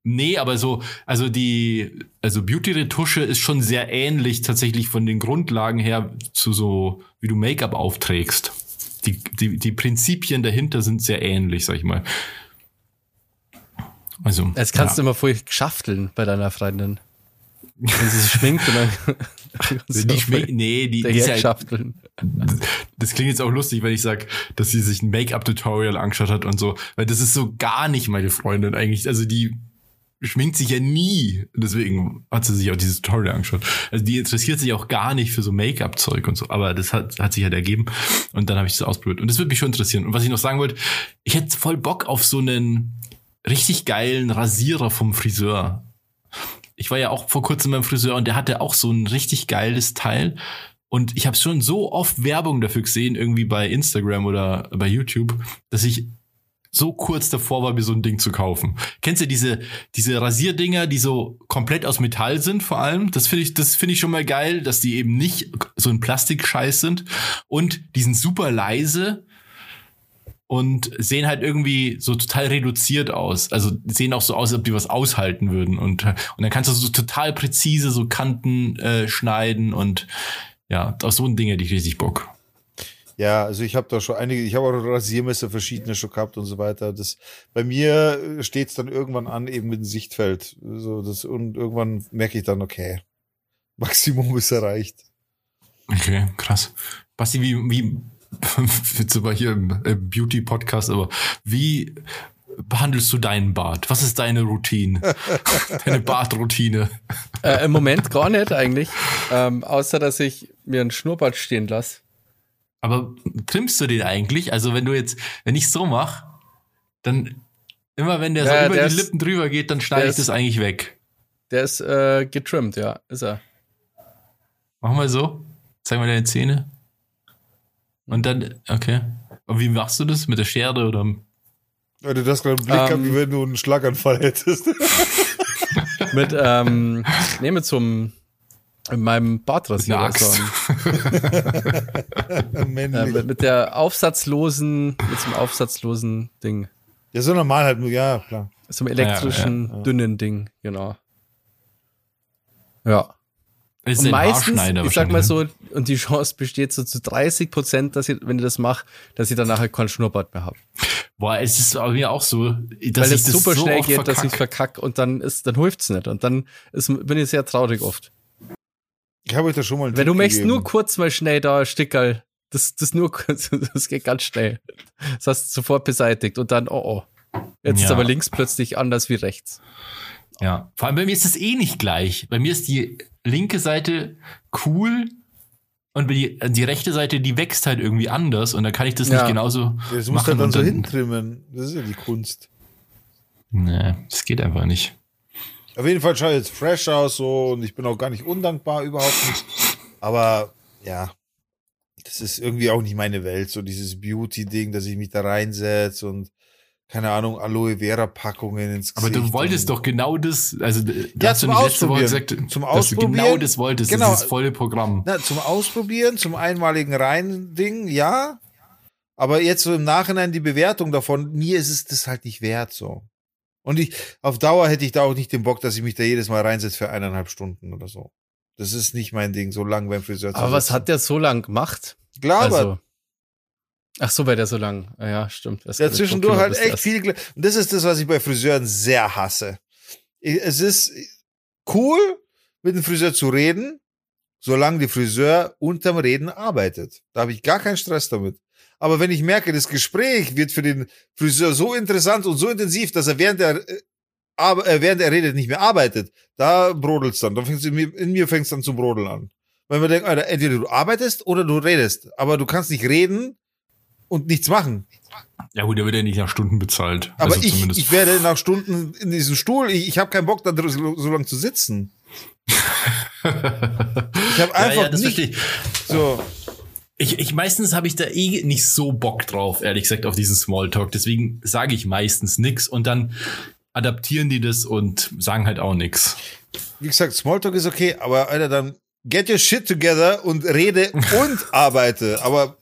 Nee, aber so, also die, also Beauty-Retusche ist schon sehr ähnlich tatsächlich von den Grundlagen her zu so, wie du Make-up aufträgst. Die, die, die Prinzipien dahinter sind sehr ähnlich, sag ich mal. Also. Jetzt kannst ja. du immer voll schafteln bei deiner Freundin. Wenn sie sich schminkt und dann die auch Schmi voll nee, die, die ist ja, schafteln. das klingt jetzt auch lustig, wenn ich sag, dass sie sich ein Make-up-Tutorial angeschaut hat und so, weil das ist so gar nicht meine Freundin eigentlich. Also die schminkt sich ja nie. Deswegen hat sie sich auch dieses Tutorial angeschaut. Also die interessiert sich auch gar nicht für so Make-up-Zeug und so. Aber das hat, hat sich halt ergeben. Und dann habe ich das ausprobiert. Und das würde mich schon interessieren. Und was ich noch sagen wollte, ich hätte voll Bock auf so einen richtig geilen Rasierer vom Friseur. Ich war ja auch vor kurzem beim Friseur und der hatte auch so ein richtig geiles Teil. Und ich habe schon so oft Werbung dafür gesehen, irgendwie bei Instagram oder bei YouTube, dass ich so kurz davor war, mir so ein Ding zu kaufen. Kennst du diese, diese Rasierdinger, die so komplett aus Metall sind, vor allem? Das finde ich, das finde ich schon mal geil, dass die eben nicht so ein Plastikscheiß sind. Und die sind super leise und sehen halt irgendwie so total reduziert aus. Also sehen auch so aus, als ob die was aushalten würden. Und, und dann kannst du so total präzise so Kanten äh, schneiden und ja, auf so ein Ding hätte ich richtig Bock. Ja, also ich habe da schon einige, ich habe auch Rasiermesser verschiedene schon gehabt und so weiter. Das bei mir steht es dann irgendwann an, eben mit dem Sichtfeld. So, das, und irgendwann merke ich dann, okay, Maximum ist erreicht. Okay, krass. Basti, wie, wie, jetzt aber hier im Beauty-Podcast, aber wie behandelst du deinen Bart? Was ist deine Routine? deine Bartroutine? Äh, Im Moment gar nicht eigentlich. Ähm, außer, dass ich mir einen Schnurrbart stehen lasse. Aber trimmst du den eigentlich? Also wenn du jetzt, wenn ich so mache, dann immer wenn der Ja, so über der die ist- Lippen drüber geht, dann schneide ich das ist- eigentlich weg. Der ist äh, getrimmt, ja, ist er. Mach mal so. Zeig mal deine Zähne. Und dann, okay. Und wie machst du das? Mit der Schere oder? Weil du das gerade im Blick Ähm. gehabt, wie wenn du einen Schlaganfall hättest. Mit, ähm, so einem, in meinem Bartrasierer. Mit einer so Axt. einem, äh, mit, mit der aufsatzlosen, mit so einem aufsatzlosen Ding. Ja, so normal halt, nur- ja, klar. So einem elektrischen, ja, ja. dünnen Ding, genau. Ja. Ist Und meistens, ich sag mal wahrscheinlich, ne? so, und die Chance besteht so zu 30 Prozent, dass ich, wenn ich das mache, dass ich dann nachher keinen Schnurrbart mehr habe. Boah, es ist bei mir auch so, dass Weil ich es das super so schnell geht, dass ich verkack. und dann ist, dann hilft's nicht. Und dann ist, bin ich sehr traurig oft. Ich habe euch da schon mal einen Wenn du Tipp möchtest gegeben. nur kurz mal schnell da Stickerl, das, das nur kurz, das geht ganz schnell. Das hast du sofort beseitigt und dann, oh oh. Jetzt ist Ja. aber links plötzlich anders wie rechts. Ja, vor allem bei mir ist es eh nicht gleich. Bei mir ist die linke Seite cool und die, die rechte Seite, die wächst halt irgendwie anders und da kann ich das Ja. nicht genauso das musst machen. du halt dann so hintrimmen. Das ist ja die Kunst. Nee, das geht einfach nicht. Auf jeden Fall schaue ich jetzt fresh aus so und ich bin auch gar nicht undankbar, überhaupt nicht. Aber ja, das ist irgendwie auch nicht meine Welt, so dieses Beauty-Ding, dass ich mich da reinsetze und keine Ahnung, Aloe Vera-Packungen ins Aber Gesicht. du wolltest doch genau das, also Ja, hast du zum Woche Ausprobieren. gesagt, Zum dass du Ausprobieren. genau das wolltest, Genau. das ist das volle Programm. Na, zum Ausprobieren, zum einmaligen Rein-Ding, ja. Aber jetzt so im Nachhinein die Bewertung davon, mir ist es das halt nicht wert so. Und ich, auf Dauer hätte ich da auch nicht den Bock, dass ich mich da jedes Mal reinsetze für eineinhalb Stunden oder so. Das ist nicht mein Ding, so lang beim Friseur zu Aber was hat der so lang gemacht? Glaubert. Also, ach so, weil der so lang. Ah Ja, stimmt. Das Ja, zwischendurch halt echt viel. Und das ist das, was ich bei Friseuren sehr hasse. Es ist cool, mit dem Friseur zu reden, solange der Friseur unterm Reden arbeitet. Da habe ich gar keinen Stress damit. Aber wenn ich merke, das Gespräch wird für den Friseur so interessant und so intensiv, dass er während er, äh, aber, äh, während er redet nicht mehr arbeitet, da brodelt's dann. Da fängt's in mir, in mir fängt's dann zu brodeln an. Weil man denkt, Alter, entweder du arbeitest oder du redest. Aber du kannst nicht reden und nichts machen. Ja gut, der wird ja nicht nach Stunden bezahlt. Aber Also ich, zumindest- ich werde nach Stunden in diesem Stuhl, ich, ich habe keinen Bock, da so, so lange zu sitzen. Ich habe ja, einfach ja, das nicht ich. so. Ich, ich meistens habe ich da eh nicht so Bock drauf, ehrlich gesagt, auf diesen Smalltalk. Deswegen sage ich meistens nix und dann adaptieren die das und sagen halt auch nix. Wie gesagt, Smalltalk ist okay, aber Alter, dann get your shit together und rede und arbeite. Aber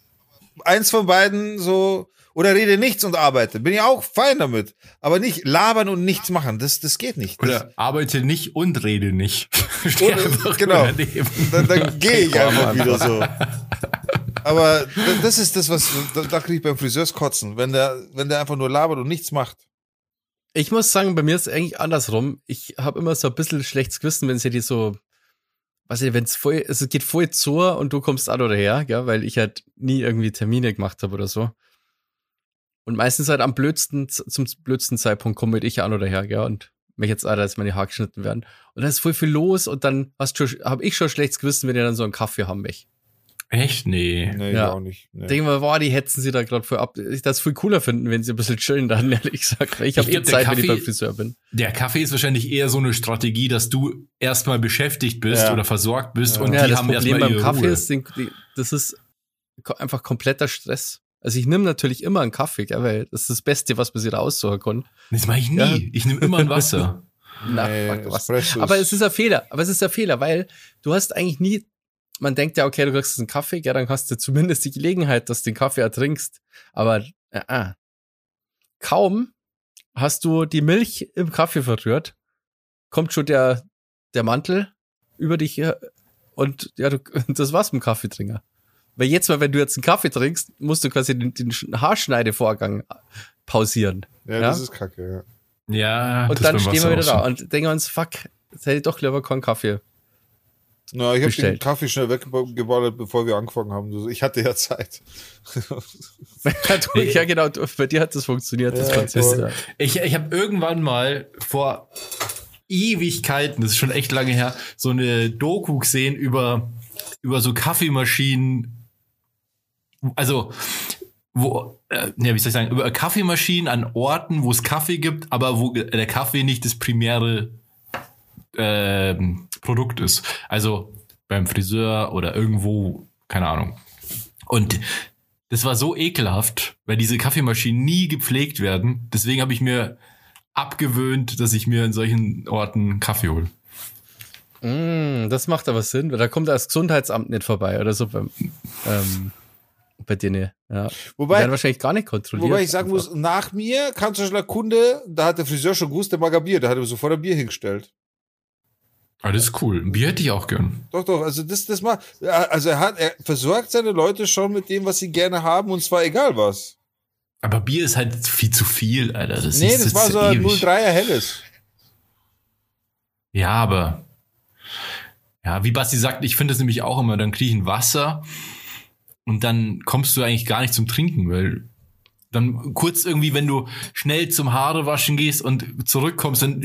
eins von beiden so, oder rede nichts und arbeite. Bin ich auch fein damit. Aber nicht labern und nichts machen. Das, das geht nicht. Das, Oder arbeite nicht und rede nicht. Oder- genau. dann, dann gehe ich einfach wieder so. Aber da- das ist das, was, da, da kriege ich beim Friseurs kotzen, wenn der, wenn der einfach nur labert und nichts macht. Ich muss sagen, bei mir ist es eigentlich andersrum. Ich habe immer so ein bisschen schlechtes Gewissen, wenn sie die so, weiß ich, wenn es voll, es geht voll zu und du kommst an oder her, gell, weil ich halt nie irgendwie Termine gemacht habe oder so. Und meistens halt am blödsten, zum blödsten Zeitpunkt komme ich an oder her, gell, und mich jetzt Alter, dass meine Haare geschnitten werden. Und da ist voll viel los und dann hast schon, habe ich schon schlechtes Gewissen, wenn die dann so einen Kaffee haben mich. Echt? Nee. Nee, Ja. ich auch nicht. Nee. Denke mal, boah, die hetzen sie da gerade voll ab. Ich das viel cooler finden, wenn sie ein bisschen chillen dann, ehrlich gesagt. Ich habe Ich eh Zeit, wenn ich Kaffee- beim Friseur bin. Der Kaffee ist wahrscheinlich eher so eine Strategie, dass du erstmal beschäftigt bist Ja. oder versorgt bist Ja. und ja, die das haben Problem erstmal beim ihre Kaffee Ruhe. ist, den, die, das ist einfach kompletter Stress. Also ich nehme natürlich immer einen Kaffee, gell, weil das ist das Beste, was man sich da aussuchen kann. Das mache ich nie. Ja. Ich nehme immer ein Wasser. Na, Nee, fuck, was. Aber es ist ein Fehler. Aber es ist ein Fehler, weil du hast eigentlich nie, man denkt ja, okay, du kriegst einen Kaffee, ja, dann hast du zumindest die Gelegenheit, dass du den Kaffee ertrinkst. Aber äh, äh. kaum hast du die Milch im Kaffee verrührt, kommt schon der, der Mantel über dich her und ja, du, das war's mit dem Kaffeetrinker. Weil jetzt mal, wenn du jetzt einen Kaffee trinkst, musst du quasi den, den Haarschneidevorgang pausieren. ja, ja? das ist kacke, ja. Ja, Und das dann stehen wir wieder da und denken uns, fuck, jetzt hätte ich doch lieber keinen Kaffee. Na, ich habe den. Kaffee schnell weggeballert, bevor wir angefangen haben. Ich hatte ja Zeit. Ja, genau, bei dir hat das funktioniert, das Ja, Konzept. voll. Ja. Ich, ich habe irgendwann mal vor Ewigkeiten, das ist schon echt lange her, so eine Doku gesehen über, über so Kaffeemaschinen. Also, wo, äh, ne, wie soll ich sagen, über Kaffeemaschinen an Orten, wo es Kaffee gibt, aber wo der Kaffee nicht das primäre ähm, Produkt ist. Also beim Friseur oder irgendwo, keine Ahnung. Und das war so ekelhaft, weil diese Kaffeemaschinen nie gepflegt werden. Deswegen habe ich mir abgewöhnt, dass ich mir in solchen Orten Kaffee hole. Mm, das macht aber Sinn, weil da kommt das Gesundheitsamt nicht vorbei oder so beim, ähm, bei denen. Ja. Die Wobei, werden wahrscheinlich gar nicht kontrolliert. wobei ich sagen einfach. muss, nach mir kam zum Beispiel der Kunde, da hat der Friseur schon gewusst, der mag ein Bier, der hat ihm sofort ein Bier hingestellt. Aber das ist cool. Ein Bier hätte ich auch gern. Doch, doch, also das, das mal, also er hat, er versorgt seine Leute schon mit dem, was sie gerne haben und zwar egal was. Aber Bier ist halt viel zu viel, Alter. Das nee, ist das war so ein ewig. 03er Helles. Ja, aber ja, wie Basti sagt, ich finde das nämlich auch immer, dann kriege ich ein Wasser und dann kommst du eigentlich gar nicht zum Trinken, weil dann kurz irgendwie, wenn du schnell zum Haare waschen gehst und zurückkommst, dann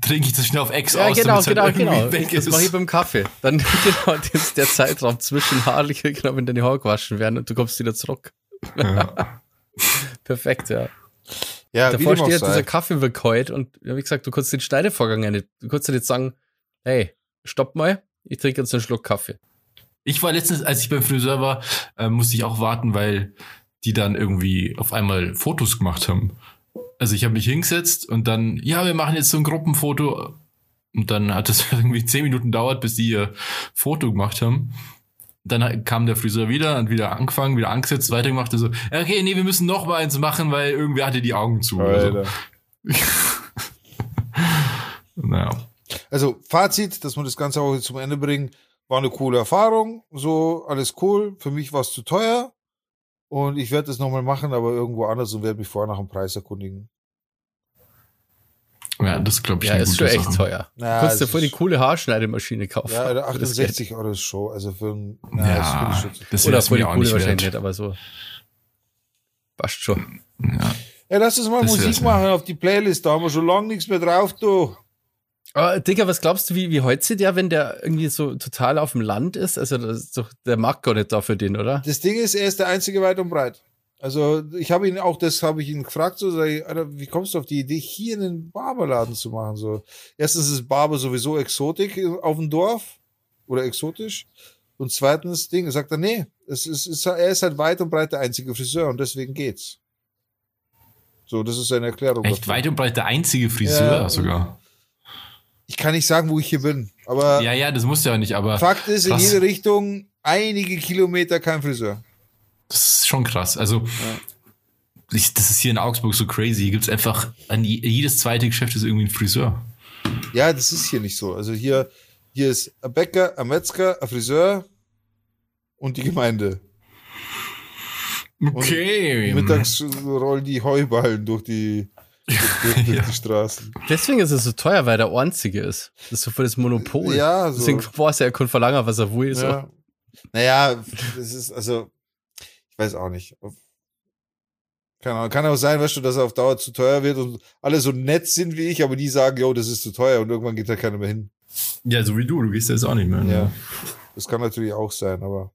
trinke ich das schnell auf Ex Ja, aus, genau, halt genau, irgendwie genau. weg Das ist. mache ich beim Kaffee. Dann genau, das ist der Zeitraum zwischen Haare, genau, wenn deine Haare gewaschen werden und du kommst wieder zurück. Ja. Perfekt, ja. Ja, Davor steht sei. dieser Kaffee wird kalt und wie gesagt, du kannst den Schneidevorgang nicht, du kannst nicht sagen, hey, stopp mal, ich trinke jetzt einen Schluck Kaffee. Ich war letztens, als ich beim Friseur war, äh, musste ich auch warten, weil die dann irgendwie auf einmal Fotos gemacht haben. Also ich habe mich hingesetzt und dann, ja, wir machen jetzt so ein Gruppenfoto. Und dann hat es irgendwie zehn Minuten dauert, bis die ihr Foto gemacht haben. Dann kam der Friseur wieder und wieder angefangen, wieder angesetzt, weitergemacht. Also, okay, nee, wir müssen noch mal eins machen, weil irgendwer hatte die Augen zu. so. Alter. Naja. Also Fazit, dass wir das Ganze auch zum Ende bringen, war eine coole Erfahrung. So, alles cool. Für mich war es zu teuer. Und ich werde das nochmal machen, aber irgendwo anders und werde mich vorher nach dem Preis erkundigen. Ja, das glaube ich Ja, ist schon echt Sache. teuer. Ja, du kannst dir voll die coole Haarschneidemaschine kaufen. Ja, der für das Geld. 68 Euro ist Show. Also für ein, na, das Ja, finde ich schon das. Oder voll die coole nicht wahrscheinlich nicht, aber so. Passt schon. Ja. Ja, lass uns mal Das Musik machen auf die Playlist. Da haben wir schon lange nichts mehr drauf, du. Aber Digga, was glaubst du, wie, wie heute der, wenn der irgendwie so total auf dem Land ist? Also, das ist doch, der mag gar nicht da für den, oder? Das Ding ist, er ist der einzige weit und breit. Also ich habe ihn auch, das habe ich ihn gefragt, so, sag ich, Alter, wie kommst du auf die Idee, hier einen Barberladen zu machen? So, erstens ist Barber sowieso Exotik auf dem Dorf oder exotisch. Und zweitens Ding, sagt er, nee, es ist, ist, er ist halt weit und breit der einzige Friseur und deswegen geht's. So, das ist seine Erklärung. Echt dafür. weit und breit der einzige Friseur Ja. sogar. Ich kann nicht sagen, wo ich hier bin, aber Ja, ja, das musst du ja nicht, aber Fakt ist, in krass. jede Richtung einige Kilometer kein Friseur. das ist schon krass. Also, ich, das ist hier in Augsburg so crazy. Hier gibt's einfach, an je- jedes zweite Geschäft ist irgendwie ein Friseur. Ja, das ist hier nicht so. Also hier, hier ist ein Bäcker, ein Metzger, ein Friseur und die Gemeinde. Okay. Mittags rollen die Heuballen durch die, Ja. die Straßen. Deswegen ist es so teuer, weil der einzige ist. Das ist so für das Monopol. Ja, so. Deswegen weiß er, er kann verlangen, was er will. So. Ja. Naja, das ist, also, ich weiß auch nicht. Keine Ahnung. Kann auch sein, weißt du, dass er auf Dauer zu teuer wird und alle so nett sind wie ich, aber die sagen, yo, das ist zu teuer und irgendwann geht da keiner mehr hin. Ja, so wie du. Du gehst ja jetzt auch nicht mehr. ne? Ja. Das kann natürlich auch sein, aber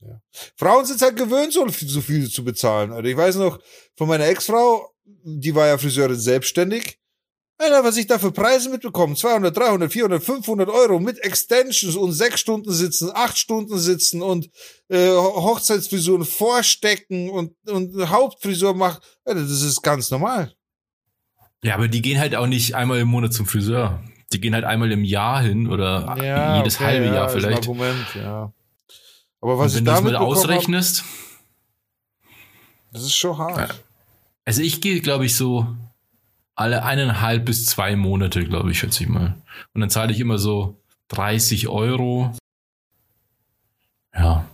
ja. Frauen sind halt gewöhnt, so, so viel zu bezahlen. Also ich weiß noch von meiner Ex-Frau, die war ja Friseurin selbstständig. Alter, was ich da für Preise mitbekommen, 200, 300, 400, 500 Euro mit Extensions und sechs Stunden sitzen, acht Stunden sitzen und äh, Hochzeitsfrisuren vorstecken und, und Hauptfrisur macht. Alter, das ist ganz normal. Ja, aber die gehen halt auch nicht einmal im Monat zum Friseur. Die gehen halt einmal im Jahr hin oder jedes okay, halbe ja, Jahr ist ein vielleicht. Argument, ja. Aber was Und ich wenn du das damit mal bekommen hab, ausrechnest, das ist schon hart. Also ich gehe, glaube ich, so alle eineinhalb bis zwei Monate, glaube ich, schätze ich mal. Und dann zahle ich immer so 30 Euro. Ja.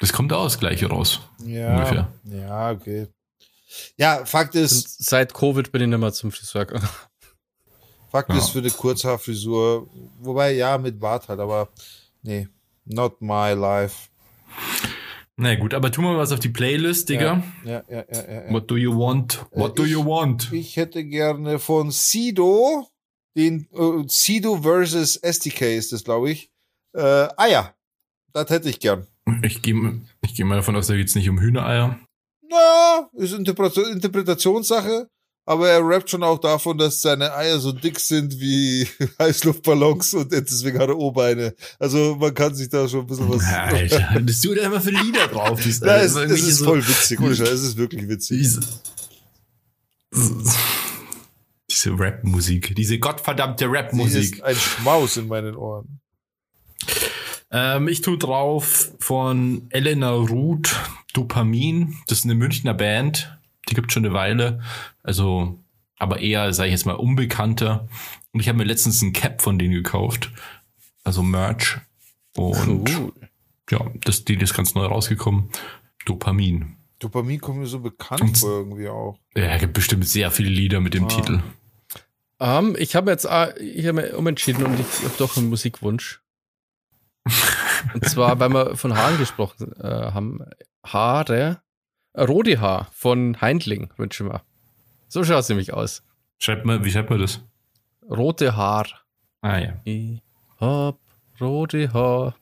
Das kommt auch das Gleiche raus. Ja, Ungefähr. ja, okay. Ja, Fakt Und ist, seit Covid bin ich nicht mehr zum Friseur. Fakt Ja. ist für eine Kurzhaarfrisur, wobei ja mit Bart halt, aber nee, not my life. Na nee, gut, aber tun wir mal was auf die Playlist, Digga. Ja, ja, ja, ja. ja. What do you want? What Äh, do ich- you want? Ich hätte gerne von Sido, den äh, Sido versus STK ist das, glaube ich. Äh, ah ja, das hätte ich gern. Ich gehe ich geh mal davon aus, da geht's nicht um Hühnereier. Na, ist Interpre- Interpretationssache. Aber er rappt schon auch davon, dass seine Eier so dick sind wie Heißluftballons und deswegen hat er O-Beine. Also man kann sich da schon ein bisschen was. Alter, das tut er immer für Lieder drauf. Das, Ja, es, es ist so- voll witzig. ohne Scheiß, Es ist wirklich witzig. Diese, diese Rap-Musik, diese gottverdammte Rap-Musik. ist ein Schmaus in meinen Ohren. Ähm, ich tue drauf von Elena Ruth Dopamin. Das ist eine Münchner Band. Die gibt schon eine Weile. Also, aber eher, sage ich jetzt mal, unbekannter. Und ich habe mir letztens ein Cap von denen gekauft. Also Merch. Und Cool. ja, das, die ist ganz neu rausgekommen. Dopamin. Dopamin kommt mir so bekannt Und- vor irgendwie auch. Ja, es gibt bestimmt sehr viele Lieder mit dem Ah. Titel. Ähm, ich habe jetzt ah, ich hab mir umentschieden und ich habe doch einen Musikwunsch. und zwar, weil wir von Haaren gesprochen äh, haben. Haare. Äh, Rode Haar von Heindling wünschen wir. So schaut es nämlich aus. Schreibt mal, wie schreibt man das? Rote Haar. Ah ja. Ich hab rote Haar.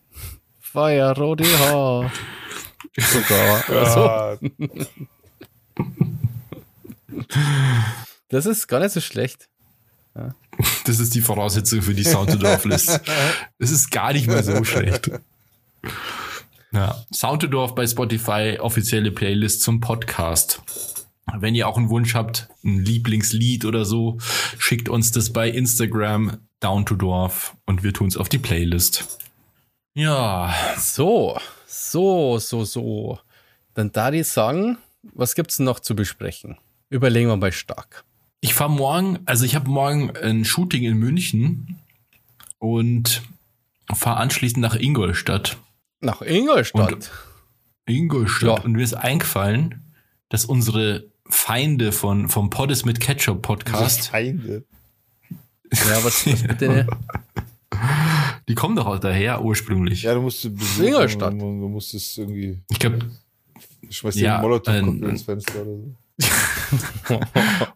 Feier rote Haar. Sogar. Also, Ja, das ist gar nicht so schlecht. Das ist die Voraussetzung für die Sound Dorf List. Es ist gar nicht mal so schlecht. Ja, Sound to Dorf bei Spotify, offizielle Playlist zum Podcast. Wenn ihr auch einen Wunsch habt, ein Lieblingslied oder so, schickt uns das bei Instagram down to Dorf und wir tun es auf die Playlist. Ja, So, so, so, so. Dann da die sagen, was gibt's denn noch zu besprechen? Überlegen wir mal stark. ich fahre morgen, also ich habe morgen ein Shooting in München und fahre anschließend nach Ingolstadt. Nach Ingolstadt. Und- Ingolstadt. Ja. Und mir ist eingefallen, dass unsere Feinde von, vom Poddes mit Ketchup Podcast, Feinde. ja, was, was bitte? die kommen doch aus daher ursprünglich. Ja, du musst besuchen. Ingolstadt. Du, du musst es irgendwie. Ich glaube, Schmeißt Ja, dir einen molotow ähm, ins Fenster oder so.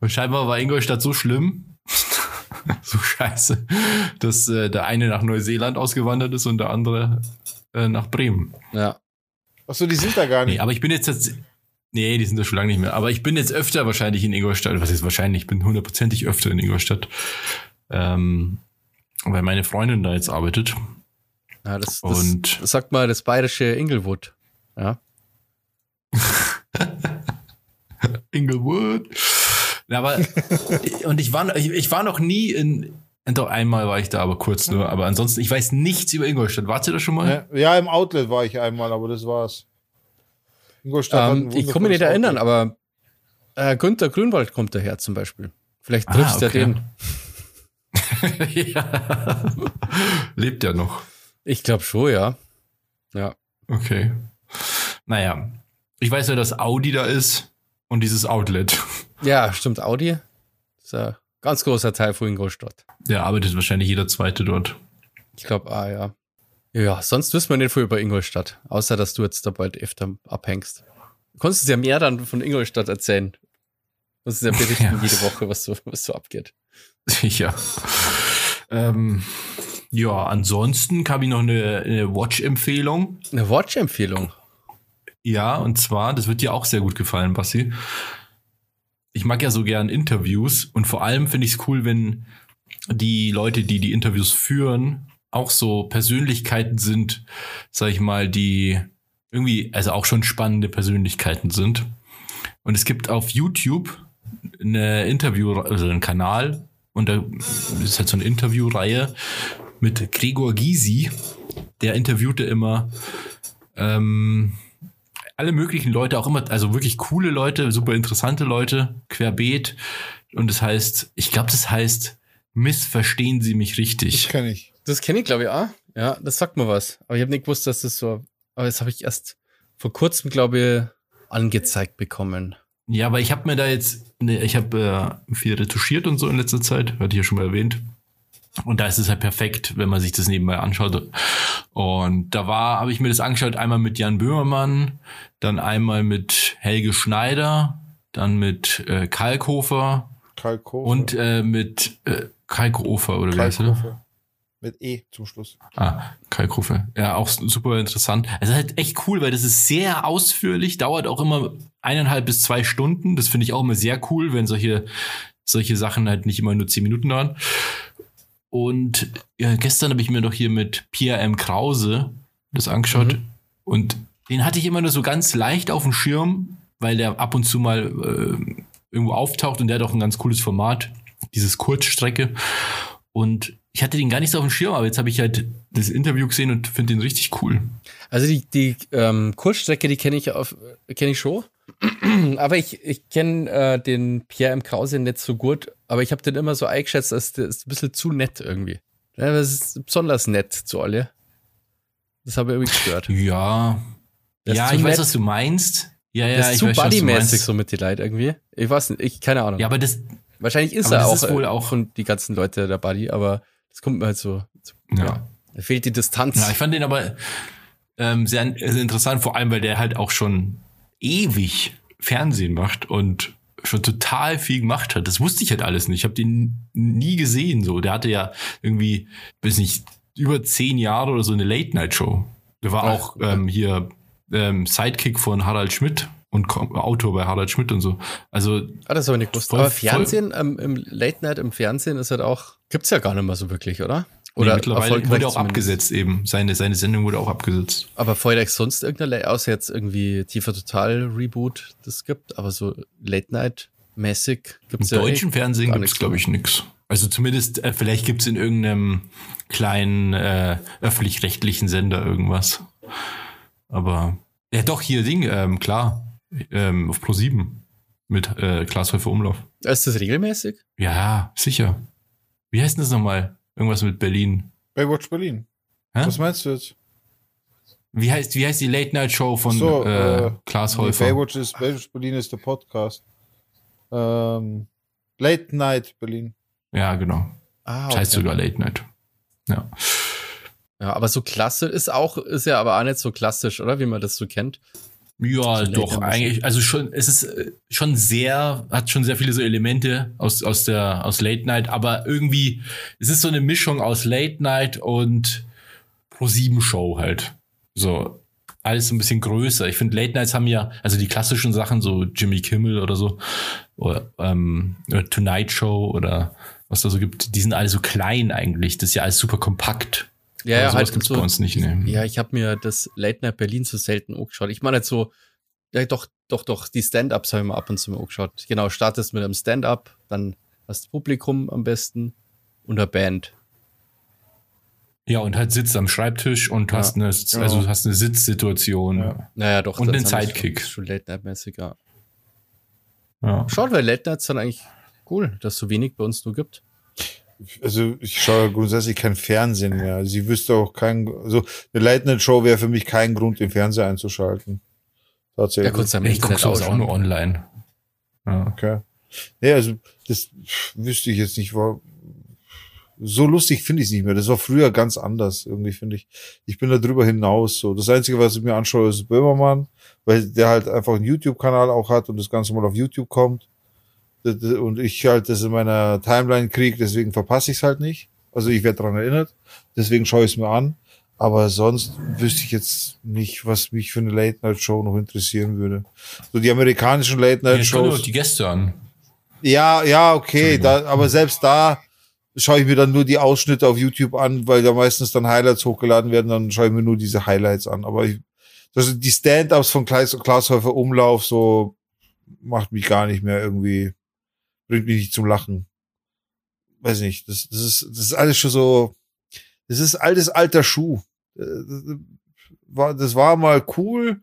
und scheinbar war Ingolstadt so schlimm, so scheiße, dass äh, der eine nach Neuseeland ausgewandert ist und der andere äh, nach Bremen. Ja. Achso, die sind da gar Nee, nicht. aber ich bin jetzt, jetzt nee, die sind da schon lange nicht mehr, aber ich bin jetzt öfter wahrscheinlich in Ingolstadt, was ist wahrscheinlich, ich bin hundertprozentig öfter in Ingolstadt, ähm, weil meine Freundin da jetzt arbeitet ja das, das, und das sagt mal das bayerische Inglewood. Ja. Inglewood. Ja, aber und ich war ich, ich war noch nie in doch einmal war ich da, aber kurz nur. Aber ansonsten, ich weiß nichts über Ingolstadt. Wart ihr da schon mal? Ja, ja, im Outlet war ich einmal, aber das war's. Ingolstadt hat Ähm, ich kann mich nicht wundervolles erinnern, Outlet. aber äh, Günther Grünwald kommt daher zum Beispiel. Vielleicht Ah, triffst du okay. ja den. ja. Lebt ja noch. Ich glaube schon, ja. Ja. Okay. Naja. Ich weiß ja, dass Audi da ist und dieses Outlet. Ja, stimmt, Audi. Das ist ein ganz großer Teil von Ingolstadt. Der arbeitet wahrscheinlich jeder Zweite dort. Ich glaube, ah ja. Ja, sonst wissen wir nicht viel über Ingolstadt, außer dass du jetzt da bald öfter abhängst. Du konntest ja mehr dann von Ingolstadt erzählen. Du musst ja berichten Ja. jede Woche, was so, was so abgeht. ja. Ähm, ja, ansonsten habe ich noch eine, eine Watch-Empfehlung. Eine Watch-Empfehlung. Ja, und zwar, das wird dir auch sehr gut gefallen, Bassi. Ich mag ja so gern Interviews und vor allem finde ich es cool, wenn die Leute, die die Interviews führen, auch so Persönlichkeiten sind, sag ich mal, die irgendwie, also auch schon spannende Persönlichkeiten sind. Und es gibt auf YouTube eine Interview, also einen Kanal und da ist halt so eine Interviewreihe mit Gregor Gysi. Der interviewte immer ähm, alle möglichen Leute, auch immer, also wirklich coole Leute, super interessante Leute, querbeet. Und das heißt, ich glaube, das heißt, missverstehen Sie mich Das richtig. kenne ich. Das kenne ich, glaube ich, auch. Ja, das sagt mir was. Aber ich habe nicht gewusst, dass das so. Aber das habe ich erst vor kurzem, glaube ich, angezeigt bekommen. Ja, aber ich habe mir da jetzt, ne, ich habe äh, viel retuschiert und so in letzter Zeit, hatte ich ja schon mal erwähnt. Und da ist es halt perfekt, wenn man sich das nebenbei anschaut. Und da war, habe ich mir das angeschaut, einmal mit Jan Böhmermann, dann einmal mit Helge Schneider, dann mit äh, Kalkhofer Kalkofer. und äh, mit äh, Kalkofer oder wie heißt er? Kalkofer. Mit E zum Schluss. Ah, Kalkofe. Ja, auch super interessant. Es ist halt echt cool, weil das ist sehr ausführlich, dauert auch immer eineinhalb bis zwei Stunden. Das finde ich auch immer sehr cool, wenn solche, solche Sachen halt nicht immer nur zehn Minuten dauern. Und ja, gestern habe ich mir doch hier mit Pia M. Krause das angeschaut. Mhm. Und den hatte ich immer nur so ganz leicht auf dem Schirm, weil der ab und zu mal äh, irgendwo auftaucht und der hat auch ein ganz cooles Format, dieses Kurzstrecke. Und ich hatte den gar nicht so auf dem Schirm, aber jetzt habe ich halt das Interview gesehen und finde den richtig cool. Also die, die ähm, Kurzstrecke, die kenne ich auf kenne ich schon. aber ich, ich kenne äh, den Pierre M. Krause nicht so gut, aber ich habe den immer so eingeschätzt, als der ist ein bisschen zu nett irgendwie. Ja, das ist besonders nett zu alle. Das habe ich irgendwie gestört. Ja. Ja, ich weiß, nett. was du meinst. Ja, ja, das ist ich zu weiß, was du buddymäßig so mit die Leute irgendwie. Ich weiß nicht, ich keine Ahnung. Ja, aber das, Wahrscheinlich ist er auch, ist wohl auch- von die ganzen Leute der Buddy, aber das kommt mir halt so. so Ja. ja. Da fehlt die Distanz. Ja, ich fand den aber ähm, sehr, sehr interessant, vor allem, weil der halt auch schon ewig Fernsehen macht und schon total viel gemacht hat. Das wusste ich halt alles nicht. Ich habe den nie gesehen. So, der hatte ja irgendwie, weiß nicht, über zehn Jahre oder so eine Late-Night-Show. Der war Ach, auch ähm, hier ähm, Sidekick von Harald Schmidt und Autor bei Harald Schmidt und so. Also Ah, das habe ich nicht gewusst. Voll- Aber Fernsehen, ähm, im Late Night im Fernsehen ist halt auch, gibt's ja gar nicht mehr so wirklich, oder? Oder nee, mittlerweile wurde auch zumindest. abgesetzt eben. Seine, seine Sendung wurde auch abgesetzt. Aber vorher sonst irgendeine, Late- außer jetzt irgendwie Tiefer Total Reboot, das gibt, aber so Late Night mäßig Im gibt's ja deutschen eh Fernsehen gibt es, nichts glaube ich, nix. Also zumindest, äh, vielleicht gibt es in irgendeinem kleinen äh, öffentlich-rechtlichen Sender irgendwas. Aber ja, doch, hier Ding, ähm, klar. Ähm, auf Pro7 mit äh, Klaas Häufer Umlauf. Ist das regelmäßig? Ja, sicher. Wie heißt denn das nochmal? Irgendwas mit Berlin. Baywatch Berlin. Hä? Was meinst du jetzt? Wie heißt, wie heißt die Late-Night-Show von So, äh, äh, Klaas Häufer? Baywatch, ist, Baywatch Berlin ist der Podcast. Ähm, Late Night Berlin. ja, genau. Ah, Das heißt sogar Late Night. Ja. Ja, aber so klassisch ist auch, ist ja aber auch nicht so klassisch, oder? Wie man das so kennt. Ja, So doch, eigentlich, also schon, es ist äh, schon sehr, hat schon sehr viele so Elemente aus, aus der, aus Late Night, aber irgendwie, es ist so eine Mischung aus Late Night und Pro-7 Show halt. So, alles so ein bisschen größer. Ich finde, Late Nights haben ja, also die klassischen Sachen, so Jimmy Kimmel oder so, oder, ähm, oder Tonight Show oder was da so gibt, die sind alle so klein eigentlich. Das ist ja alles super kompakt. Ja, ja, halt gibt's so, bei uns nicht, ne? Ja, ich habe mir das Late Night Berlin so selten angeschaut. Ich meine jetzt so, ja doch, doch, doch, die Stand-Ups habe ich mir ab und zu mal angeschaut. Genau, startest mit einem Stand-Up, dann hast du Publikum am besten und eine Band. Ja, und halt sitzt am Schreibtisch und Ja, hast eine, genau. also hast eine Sitzsituation. Ja. Naja, doch. Und ich Sidekick. Schon, schon Late Night-mäßig, ja. Ja. Schaut, weil Late Nights dann eigentlich cool, dass es so wenig bei uns nur gibt. Also ich schaue grundsätzlich kein Fernsehen mehr. Also ich wüsste auch kein, also eine Late Night Show wäre für mich kein Grund, den Fernseher einzuschalten. Ja, Tatsächlich. kurz am Ich gucke sowas auch nur online. Ja. Okay. Nee, also das wüsste ich jetzt nicht. War so lustig finde ich es nicht mehr. Das war früher ganz anders irgendwie finde ich. Ich bin da drüber hinaus. So das einzige, was ich mir anschaue, ist Böhmermann, weil der halt einfach einen YouTube-Kanal auch hat und das Ganze mal auf YouTube kommt. Und ich halt das in meiner Timeline kriege, deswegen verpasse ich es halt nicht. Also ich werde daran erinnert. Deswegen schaue ich es mir an. Aber sonst wüsste ich jetzt nicht, was mich für eine Late-Night-Show noch interessieren würde. So die amerikanischen Ja, Late-Night-Shows. doch die Gäste an. Ja, ja, okay, da, aber selbst da schaue ich mir dann nur die Ausschnitte auf YouTube an, weil da meistens dann Highlights hochgeladen werden, dann schaue ich mir nur diese Highlights an. Aber ich, also die Stand-ups von Klaas, Glashäufer Umlauf, so macht mich gar nicht mehr irgendwie, bringt mich nicht zum Lachen. Weiß nicht, das, das ist, das ist alles schon so, das ist altes alter Schuh. Äh, Das war, mal cool.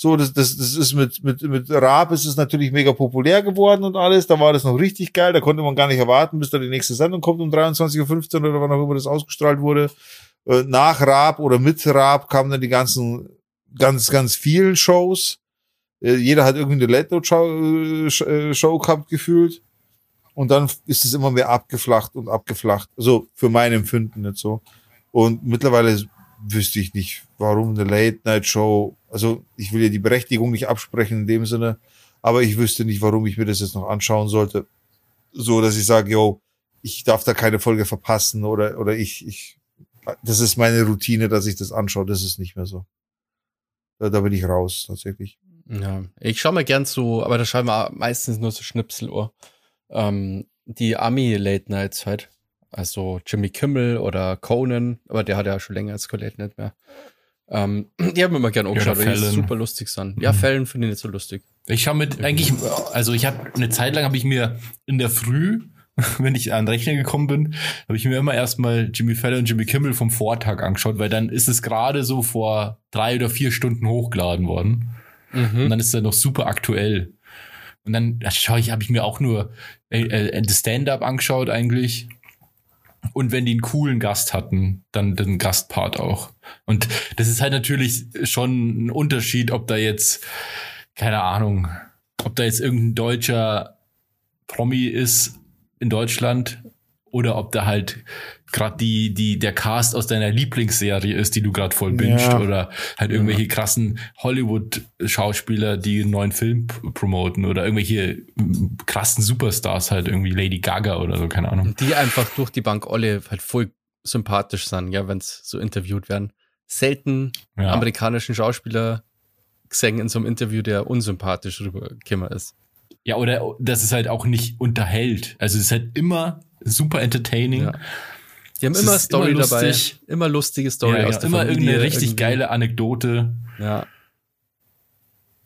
So, das, das, das ist mit, mit, mit Raab ist es natürlich mega populär geworden und alles. Da war das noch richtig geil. Da konnte man gar nicht erwarten, bis da die nächste Sendung kommt um 23.15 Uhr oder wann auch immer das ausgestrahlt wurde. Äh, Nach Raab oder mit Raab kamen dann die ganzen, ganz, ganz vielen Shows. Äh, Jeder hat irgendwie eine Late-Show gehabt gefühlt. Und dann ist es immer mehr abgeflacht und abgeflacht. Also für mein Empfinden nicht so. Und mittlerweile wüsste ich nicht, warum eine Late-Night-Show, also ich will ja die Berechtigung nicht absprechen in dem Sinne, aber ich wüsste nicht, warum ich mir das jetzt noch anschauen sollte. So, dass ich sage, yo, ich darf da keine Folge verpassen oder, oder ich, ich das ist meine Routine, dass ich das anschaue. Das ist nicht mehr so. Da, da bin ich raus, tatsächlich. Ja, ich schaue mir gern so, aber da schauen wir meistens nur so Schnipseluhr. Ähm, die Ami-Late Nights halt. Also Jimmy Kimmel oder Conan, aber der hat ja schon länger als Late Night mehr. Ähm, die haben wir immer gern angeschaut, weil die super lustig sind. Ja, Mhm. Fällen finde ich nicht so lustig. Ich schaue mit eigentlich, also ich habe eine Zeit lang habe ich mir in der Früh, wenn ich an den Rechner gekommen bin, habe ich mir immer erstmal Jimmy Fallon und Jimmy Kimmel vom Vortag angeschaut, weil dann ist es gerade so vor drei oder vier Stunden hochgeladen worden. Und Mhm. dann ist er noch super aktuell. Und dann schaue ich, habe ich mir auch nur äh, äh, das Stand-up angeschaut eigentlich. Und wenn die einen coolen Gast hatten, dann den Gastpart auch. Und das ist halt natürlich schon ein Unterschied, ob da jetzt, keine Ahnung, ob da jetzt irgendein deutscher Promi ist in Deutschland oder ob da halt gerade die, die, der Cast aus deiner Lieblingsserie ist, die du gerade voll bingst Ja. oder halt irgendwelche krassen Hollywood-Schauspieler, die einen neuen Film promoten oder irgendwelche krassen Superstars halt irgendwie Lady Gaga oder so, keine Ahnung. Die einfach durch die Bank alle halt voll sympathisch sind, ja, wenn es so interviewt werden. Selten Ja. amerikanischen Schauspieler gesehen in so einem Interview, der unsympathisch rübergekommen ist. Ja, oder dass es halt auch nicht unterhält. Also es ist halt immer super entertaining. Ja. Die haben Es immer Story immer dabei. Immer lustige Story Ja, aus ja, immer Familie. irgendeine richtig irgendwie. geile Anekdote. Ja.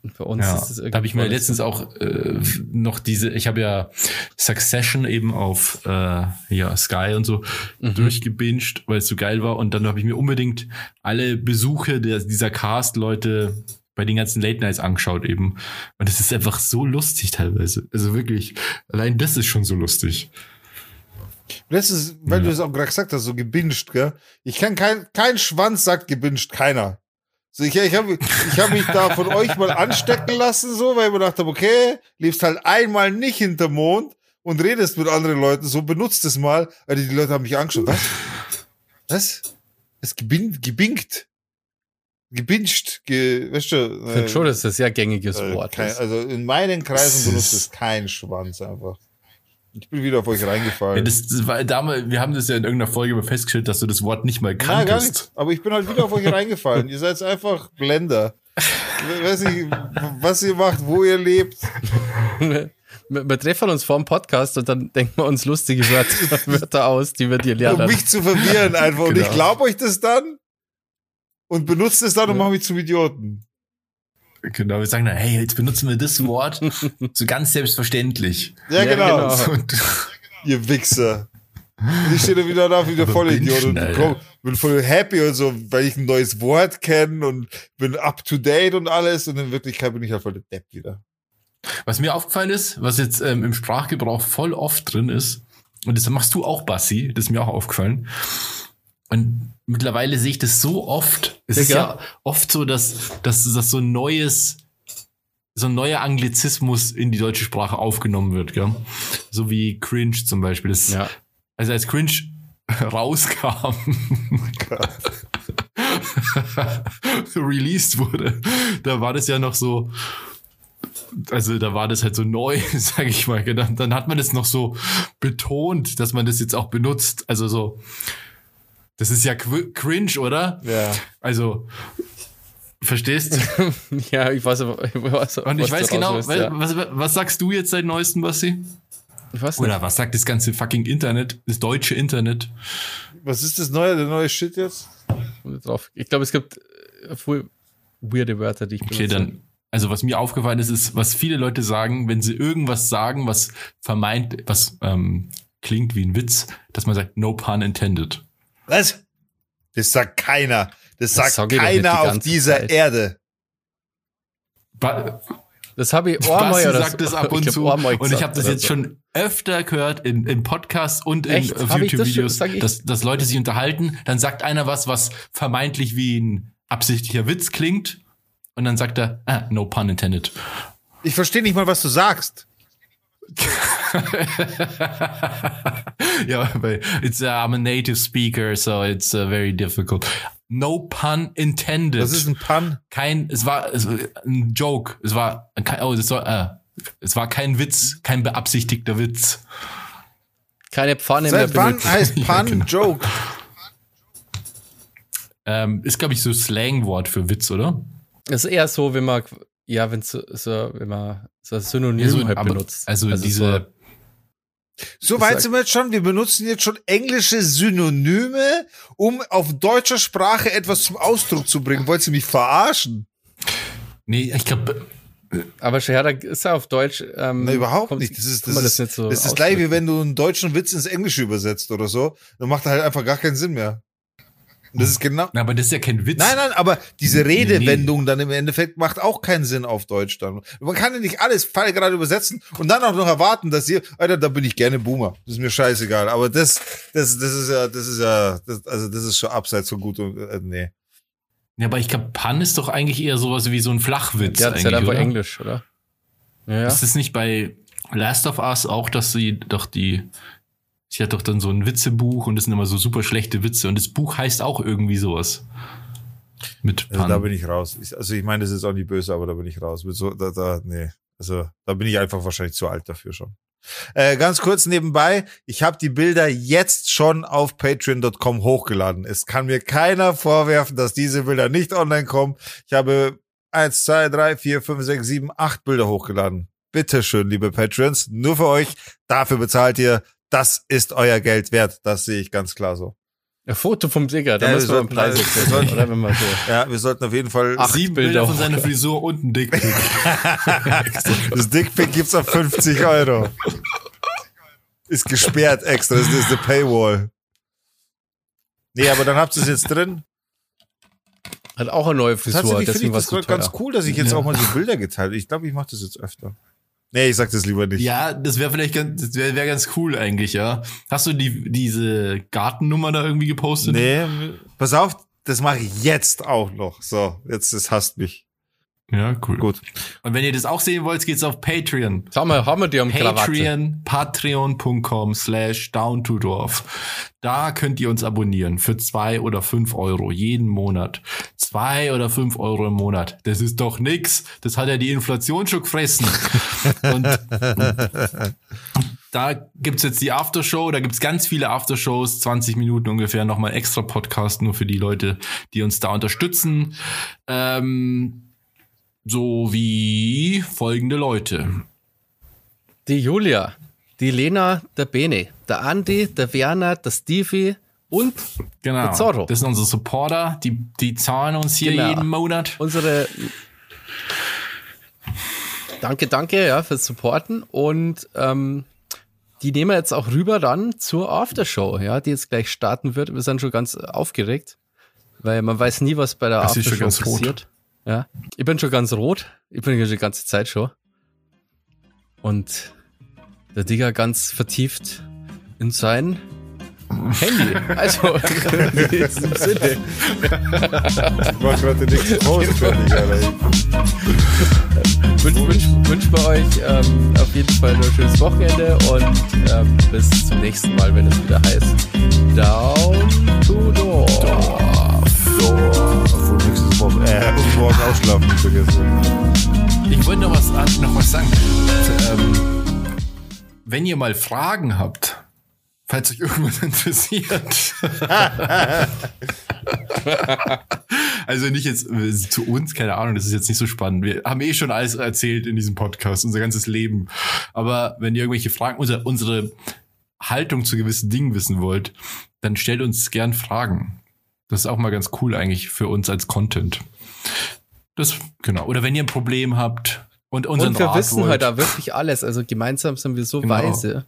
Und bei uns Ja, ist es irgendwie. da habe ich mir letztens auch äh, noch diese, ich habe ja Succession eben auf äh, ja, Sky und so Mhm. durchgebinged, weil es so geil war. Und dann habe ich mir unbedingt alle Besuche der, dieser Cast-Leute bei den ganzen Late Nights angeschaut eben. Und es ist einfach so lustig teilweise. Also wirklich, allein das ist schon so lustig. Letztes, weil Ja. du es auch gerade gesagt hast, so gebinged, gell? Ich kann kein, kein Schwanz sagt gebinged, keiner. So, ich ich habe ich hab mich da von euch mal anstecken lassen, so, weil ich mir gedacht habe, okay, lebst halt einmal nicht hinterm Mond und redest mit anderen Leuten, so benutzt es mal. Also die Leute haben mich angeschaut. Was? Was? Es gebin, gebingt. Gebinged, ge, weißt du? Ich finde schon, dass das sehr gängiges äh, Wort kein, ist. also in meinen Kreisen Das benutzt ist- es kein Schwanz einfach. Ich bin wieder auf euch Ja, reingefallen. das, das war damals, wir haben das ja in irgendeiner Folge mal festgestellt, dass du das Wort nicht mal Nein, gar kanntest. nichts. Aber ich bin halt wieder auf euch reingefallen. ihr seid einfach Blender. Ich weiß nicht, was ihr macht, wo ihr lebt. wir, wir treffen uns vor dem Podcast und dann denken wir uns lustige Wörter, Wörter aus, die wir dir Um lernen. mich zu verwirren einfach. Und Genau. ich glaube euch das dann und benutzt es dann und Ja. mache mich zum Idioten. Genau, wir sagen dann, hey, jetzt benutzen wir das Wort so ganz selbstverständlich. Ja, Ja, genau. genau. Und, Ihr Wichser. Und ich stehe da wieder da wie der Vollidiot und komm, bin voll happy und so, weil ich ein neues Wort kenne und bin up to date und alles. Und in Wirklichkeit bin ich halt voll der Depp wieder. was mir aufgefallen ist, was jetzt ähm, im Sprachgebrauch voll oft drin ist, und das machst du auch, Bassi, das ist mir auch aufgefallen. Und mittlerweile sehe ich das so oft. Es ist ja oft so, dass, dass, dass so ein neues, so ein neuer Anglizismus in die deutsche Sprache aufgenommen wird, gell? So wie cringe zum Beispiel. Das, Ja. Also als cringe rauskam, released wurde, da war das ja noch so, also da war das halt so neu, sag ich mal. Dann, dann hat man das noch so betont, dass man das jetzt auch benutzt. Also so, das ist ja qu- cringe, oder? Ja. Also, verstehst? ja, ich weiß aber, ich weiß, Und ich was weiß du genau, willst, ja. was, was, was sagst du jetzt seit neuestem, Basti? Ich weiß nicht. Oder was sagt das ganze fucking Internet, das deutsche Internet? Was ist das neue, der neue Shit jetzt? Ich glaube, es gibt äh, voll weirde Wörter, die ich Okay, benutze. dann, also was mir aufgefallen ist, ist, was viele Leute sagen, wenn sie irgendwas sagen, was vermeint, was ähm, klingt wie ein Witz, dass man sagt, no pun intended. Was? Das sagt keiner. Das sagt sag ich doch nicht die keiner auf dieser Zeit. Erde. Ba Das habe ich einmal Basti oder sagt so- das ab und zu. Und ich habe das jetzt so. schon öfter gehört in, in Podcasts und in das YouTube-Videos, ich? dass, dass Leute sich unterhalten. Dann sagt einer was, was vermeintlich wie ein absichtlicher Witz klingt. Und dann sagt er, ah, no pun intended. Ich verstehe nicht mal, was du sagst. Ja, weil it's, uh, I'm a native speaker, so it's uh, very difficult. No pun intended. Das ist ein Pun. kein, es war, es war ein Joke. Es war, kein, oh, das war, äh, es war kein Witz, kein beabsichtigter Witz. Keine Pfanne mehr Seit wann heißt Ja, Pun genau. Joke? Ähm, ist, glaube ich, so Slangwort für Witz, oder? Das ist eher so, wenn man, ja, wenn so, wenn man so ein Synonym so, halt aber- benutzt. Also, diese. So weit sind wir jetzt schon. Wir benutzen jetzt schon englische Synonyme, um auf deutscher Sprache etwas zum Ausdruck zu bringen. Wollt ihr mich verarschen? Nee, ich glaube, aber Shahada ist ja auf Deutsch. Ähm, Na, überhaupt kommt- nicht. Das ist, das ist, nicht so das ist das gleiche, wie wenn du einen deutschen Witz ins Englische übersetzt oder so. Dann macht er halt einfach gar keinen Sinn mehr. Und das ist genau. na, aber das ist ja kein Witz. Nein, nein, aber diese Nee, nee. Redewendung dann im Endeffekt macht auch keinen Sinn auf Deutsch dann. Man kann ja nicht alles Fall gerade übersetzen und dann auch noch erwarten, dass ihr, Alter, da bin ich gerne Boomer. Das ist mir scheißegal. Aber das, das, das ist ja, das ist ja, das, also das ist schon abseits von gut und, äh, nee. Ja, aber ich glaube, Pan ist doch eigentlich eher sowas wie so ein Flachwitz. Ja, das ist halt einfach oder? Englisch, oder? Ja, ja. Ist es nicht bei Last of Us auch, dass sie doch die. Sie hat doch dann so ein Witzebuch und das sind immer so super schlechte Witze und das Buch heißt auch irgendwie sowas. Mit Also Pan. da bin ich raus. Ich, also ich meine, das ist auch nicht böse, aber da bin ich raus. Mit so, da, da, nee. Also da bin ich einfach wahrscheinlich zu alt dafür schon. Äh, ganz kurz nebenbei, ich habe die Bilder jetzt schon auf patreon.com hochgeladen. Es kann mir keiner vorwerfen, dass diese Bilder nicht online kommen. Ich habe eins, zwei, drei, vier, fünf, sechs, sieben, acht Bilder hochgeladen. Bitte schön, liebe Patrons, nur für euch. Dafür bezahlt ihr. Das ist euer Geld wert. Das sehe ich ganz klar so. Ein Foto vom Digger, da Ja, müssen wir einen sollten- Preis wir setzen, sollten- oder? Wenn man so. Ja, wir sollten auf jeden Fall. Acht Sieben Bilder Bilder von seiner. Frisur und ein Dickpick. Das Dickpick gibt's auf 50 Euro. Ist gesperrt extra, das ist eine Paywall. Nee, aber dann habt ihr es jetzt drin. Hat auch eine neue Frisur, Tatsächlich finde ich das es ganz cool, dass ich jetzt Ja. auch mal so Bilder geteilt habe. Ich glaube, ich mache das jetzt öfter. Nee, ich sag das lieber nicht. ja, das wäre vielleicht ganz, das wäre wär ganz cool eigentlich, ja. Hast du die, diese Gartennummer da irgendwie gepostet? Nee, pass auf, das mache ich jetzt auch noch. So, jetzt das hasst mich. Ja, cool. Gut. Und wenn ihr das auch sehen wollt, geht's auf Patreon. Haben wir, haben wir die am. Patreon, patreon.com slash down to dorf. Da könnt ihr uns abonnieren für zwei oder fünf Euro jeden Monat. Zwei oder fünf Euro im Monat. Das ist doch nix. Das hat ja die Inflation schon gefressen. Und da gibt's jetzt die Aftershow, da gibt's ganz viele Aftershows, 20 Minuten ungefähr, nochmal extra Podcast, nur für die Leute, die uns da unterstützen. Ähm, so wie folgende Leute. Die Julia, die Lena, der Bene, der Andi, der Werner, der Stevie und Genau. Der Zorro. Das sind unsere Supporter, die, die zahlen uns hier Genau. jeden Monat. unsere. Danke, danke, ja, fürs Supporten. Und ähm, die nehmen wir jetzt auch rüber dann zur Aftershow, ja, die jetzt gleich starten wird. Wir sind schon ganz aufgeregt, weil man weiß nie, was bei der Das ist schon Aftershow passiert. Ja, ich bin schon ganz rot. Ich bin die ganze Zeit schon. Und der Digger ganz vertieft in sein Handy. Also, in diesem Sinne. Ich mach gerade den nächsten Post fertig, Alter. wünschen wünsch, wünsch wir euch ähm, auf jeden Fall ein schönes Wochenende und ähm, bis zum nächsten Mal, wenn es wieder heißt Down to Door. Äh, und morgen ausschlafen vergessen. Ich wollte noch was, noch was sagen. Ähm, wenn ihr mal Fragen habt, falls euch irgendwas interessiert. also nicht jetzt äh, zu uns, keine Ahnung, das ist jetzt nicht so spannend. Wir haben eh schon alles erzählt in diesem Podcast, unser ganzes Leben. Aber wenn ihr irgendwelche Fragen, unser, unsere Haltung zu gewissen Dingen wissen wollt, dann stellt uns gern Fragen. Das ist auch mal ganz cool eigentlich für uns als Content. Das, genau. Oder wenn ihr ein Problem habt und unseren Und wir Rat wissen wollt. halt da wirklich alles. Also gemeinsam sind wir so Genau. weise.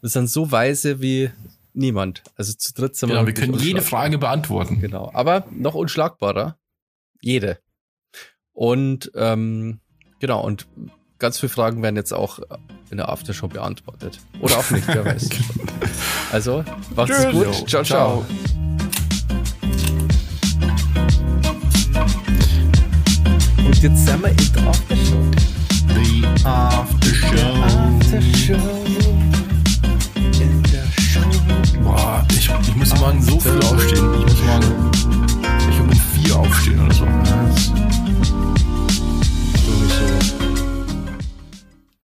Wir sind so weise wie niemand. Also zu dritt sind Genau, wir können jede. Frage beantworten. Genau. Aber noch unschlagbarer. Jede. Und ähm, genau, und ganz viele Fragen werden jetzt auch in der Aftershow beantwortet. Oder auch nicht, wer weiß. Also, macht's Tschüss. gut. Ciao. ciao. ciao. Und jetzt sind wir in der Aftershow. The Aftershow. Aftershow. In der Show. Boah, ich, ich muss morgen so viel aufstehen. Ich muss morgen. Ich muss um vier aufstehen oder so.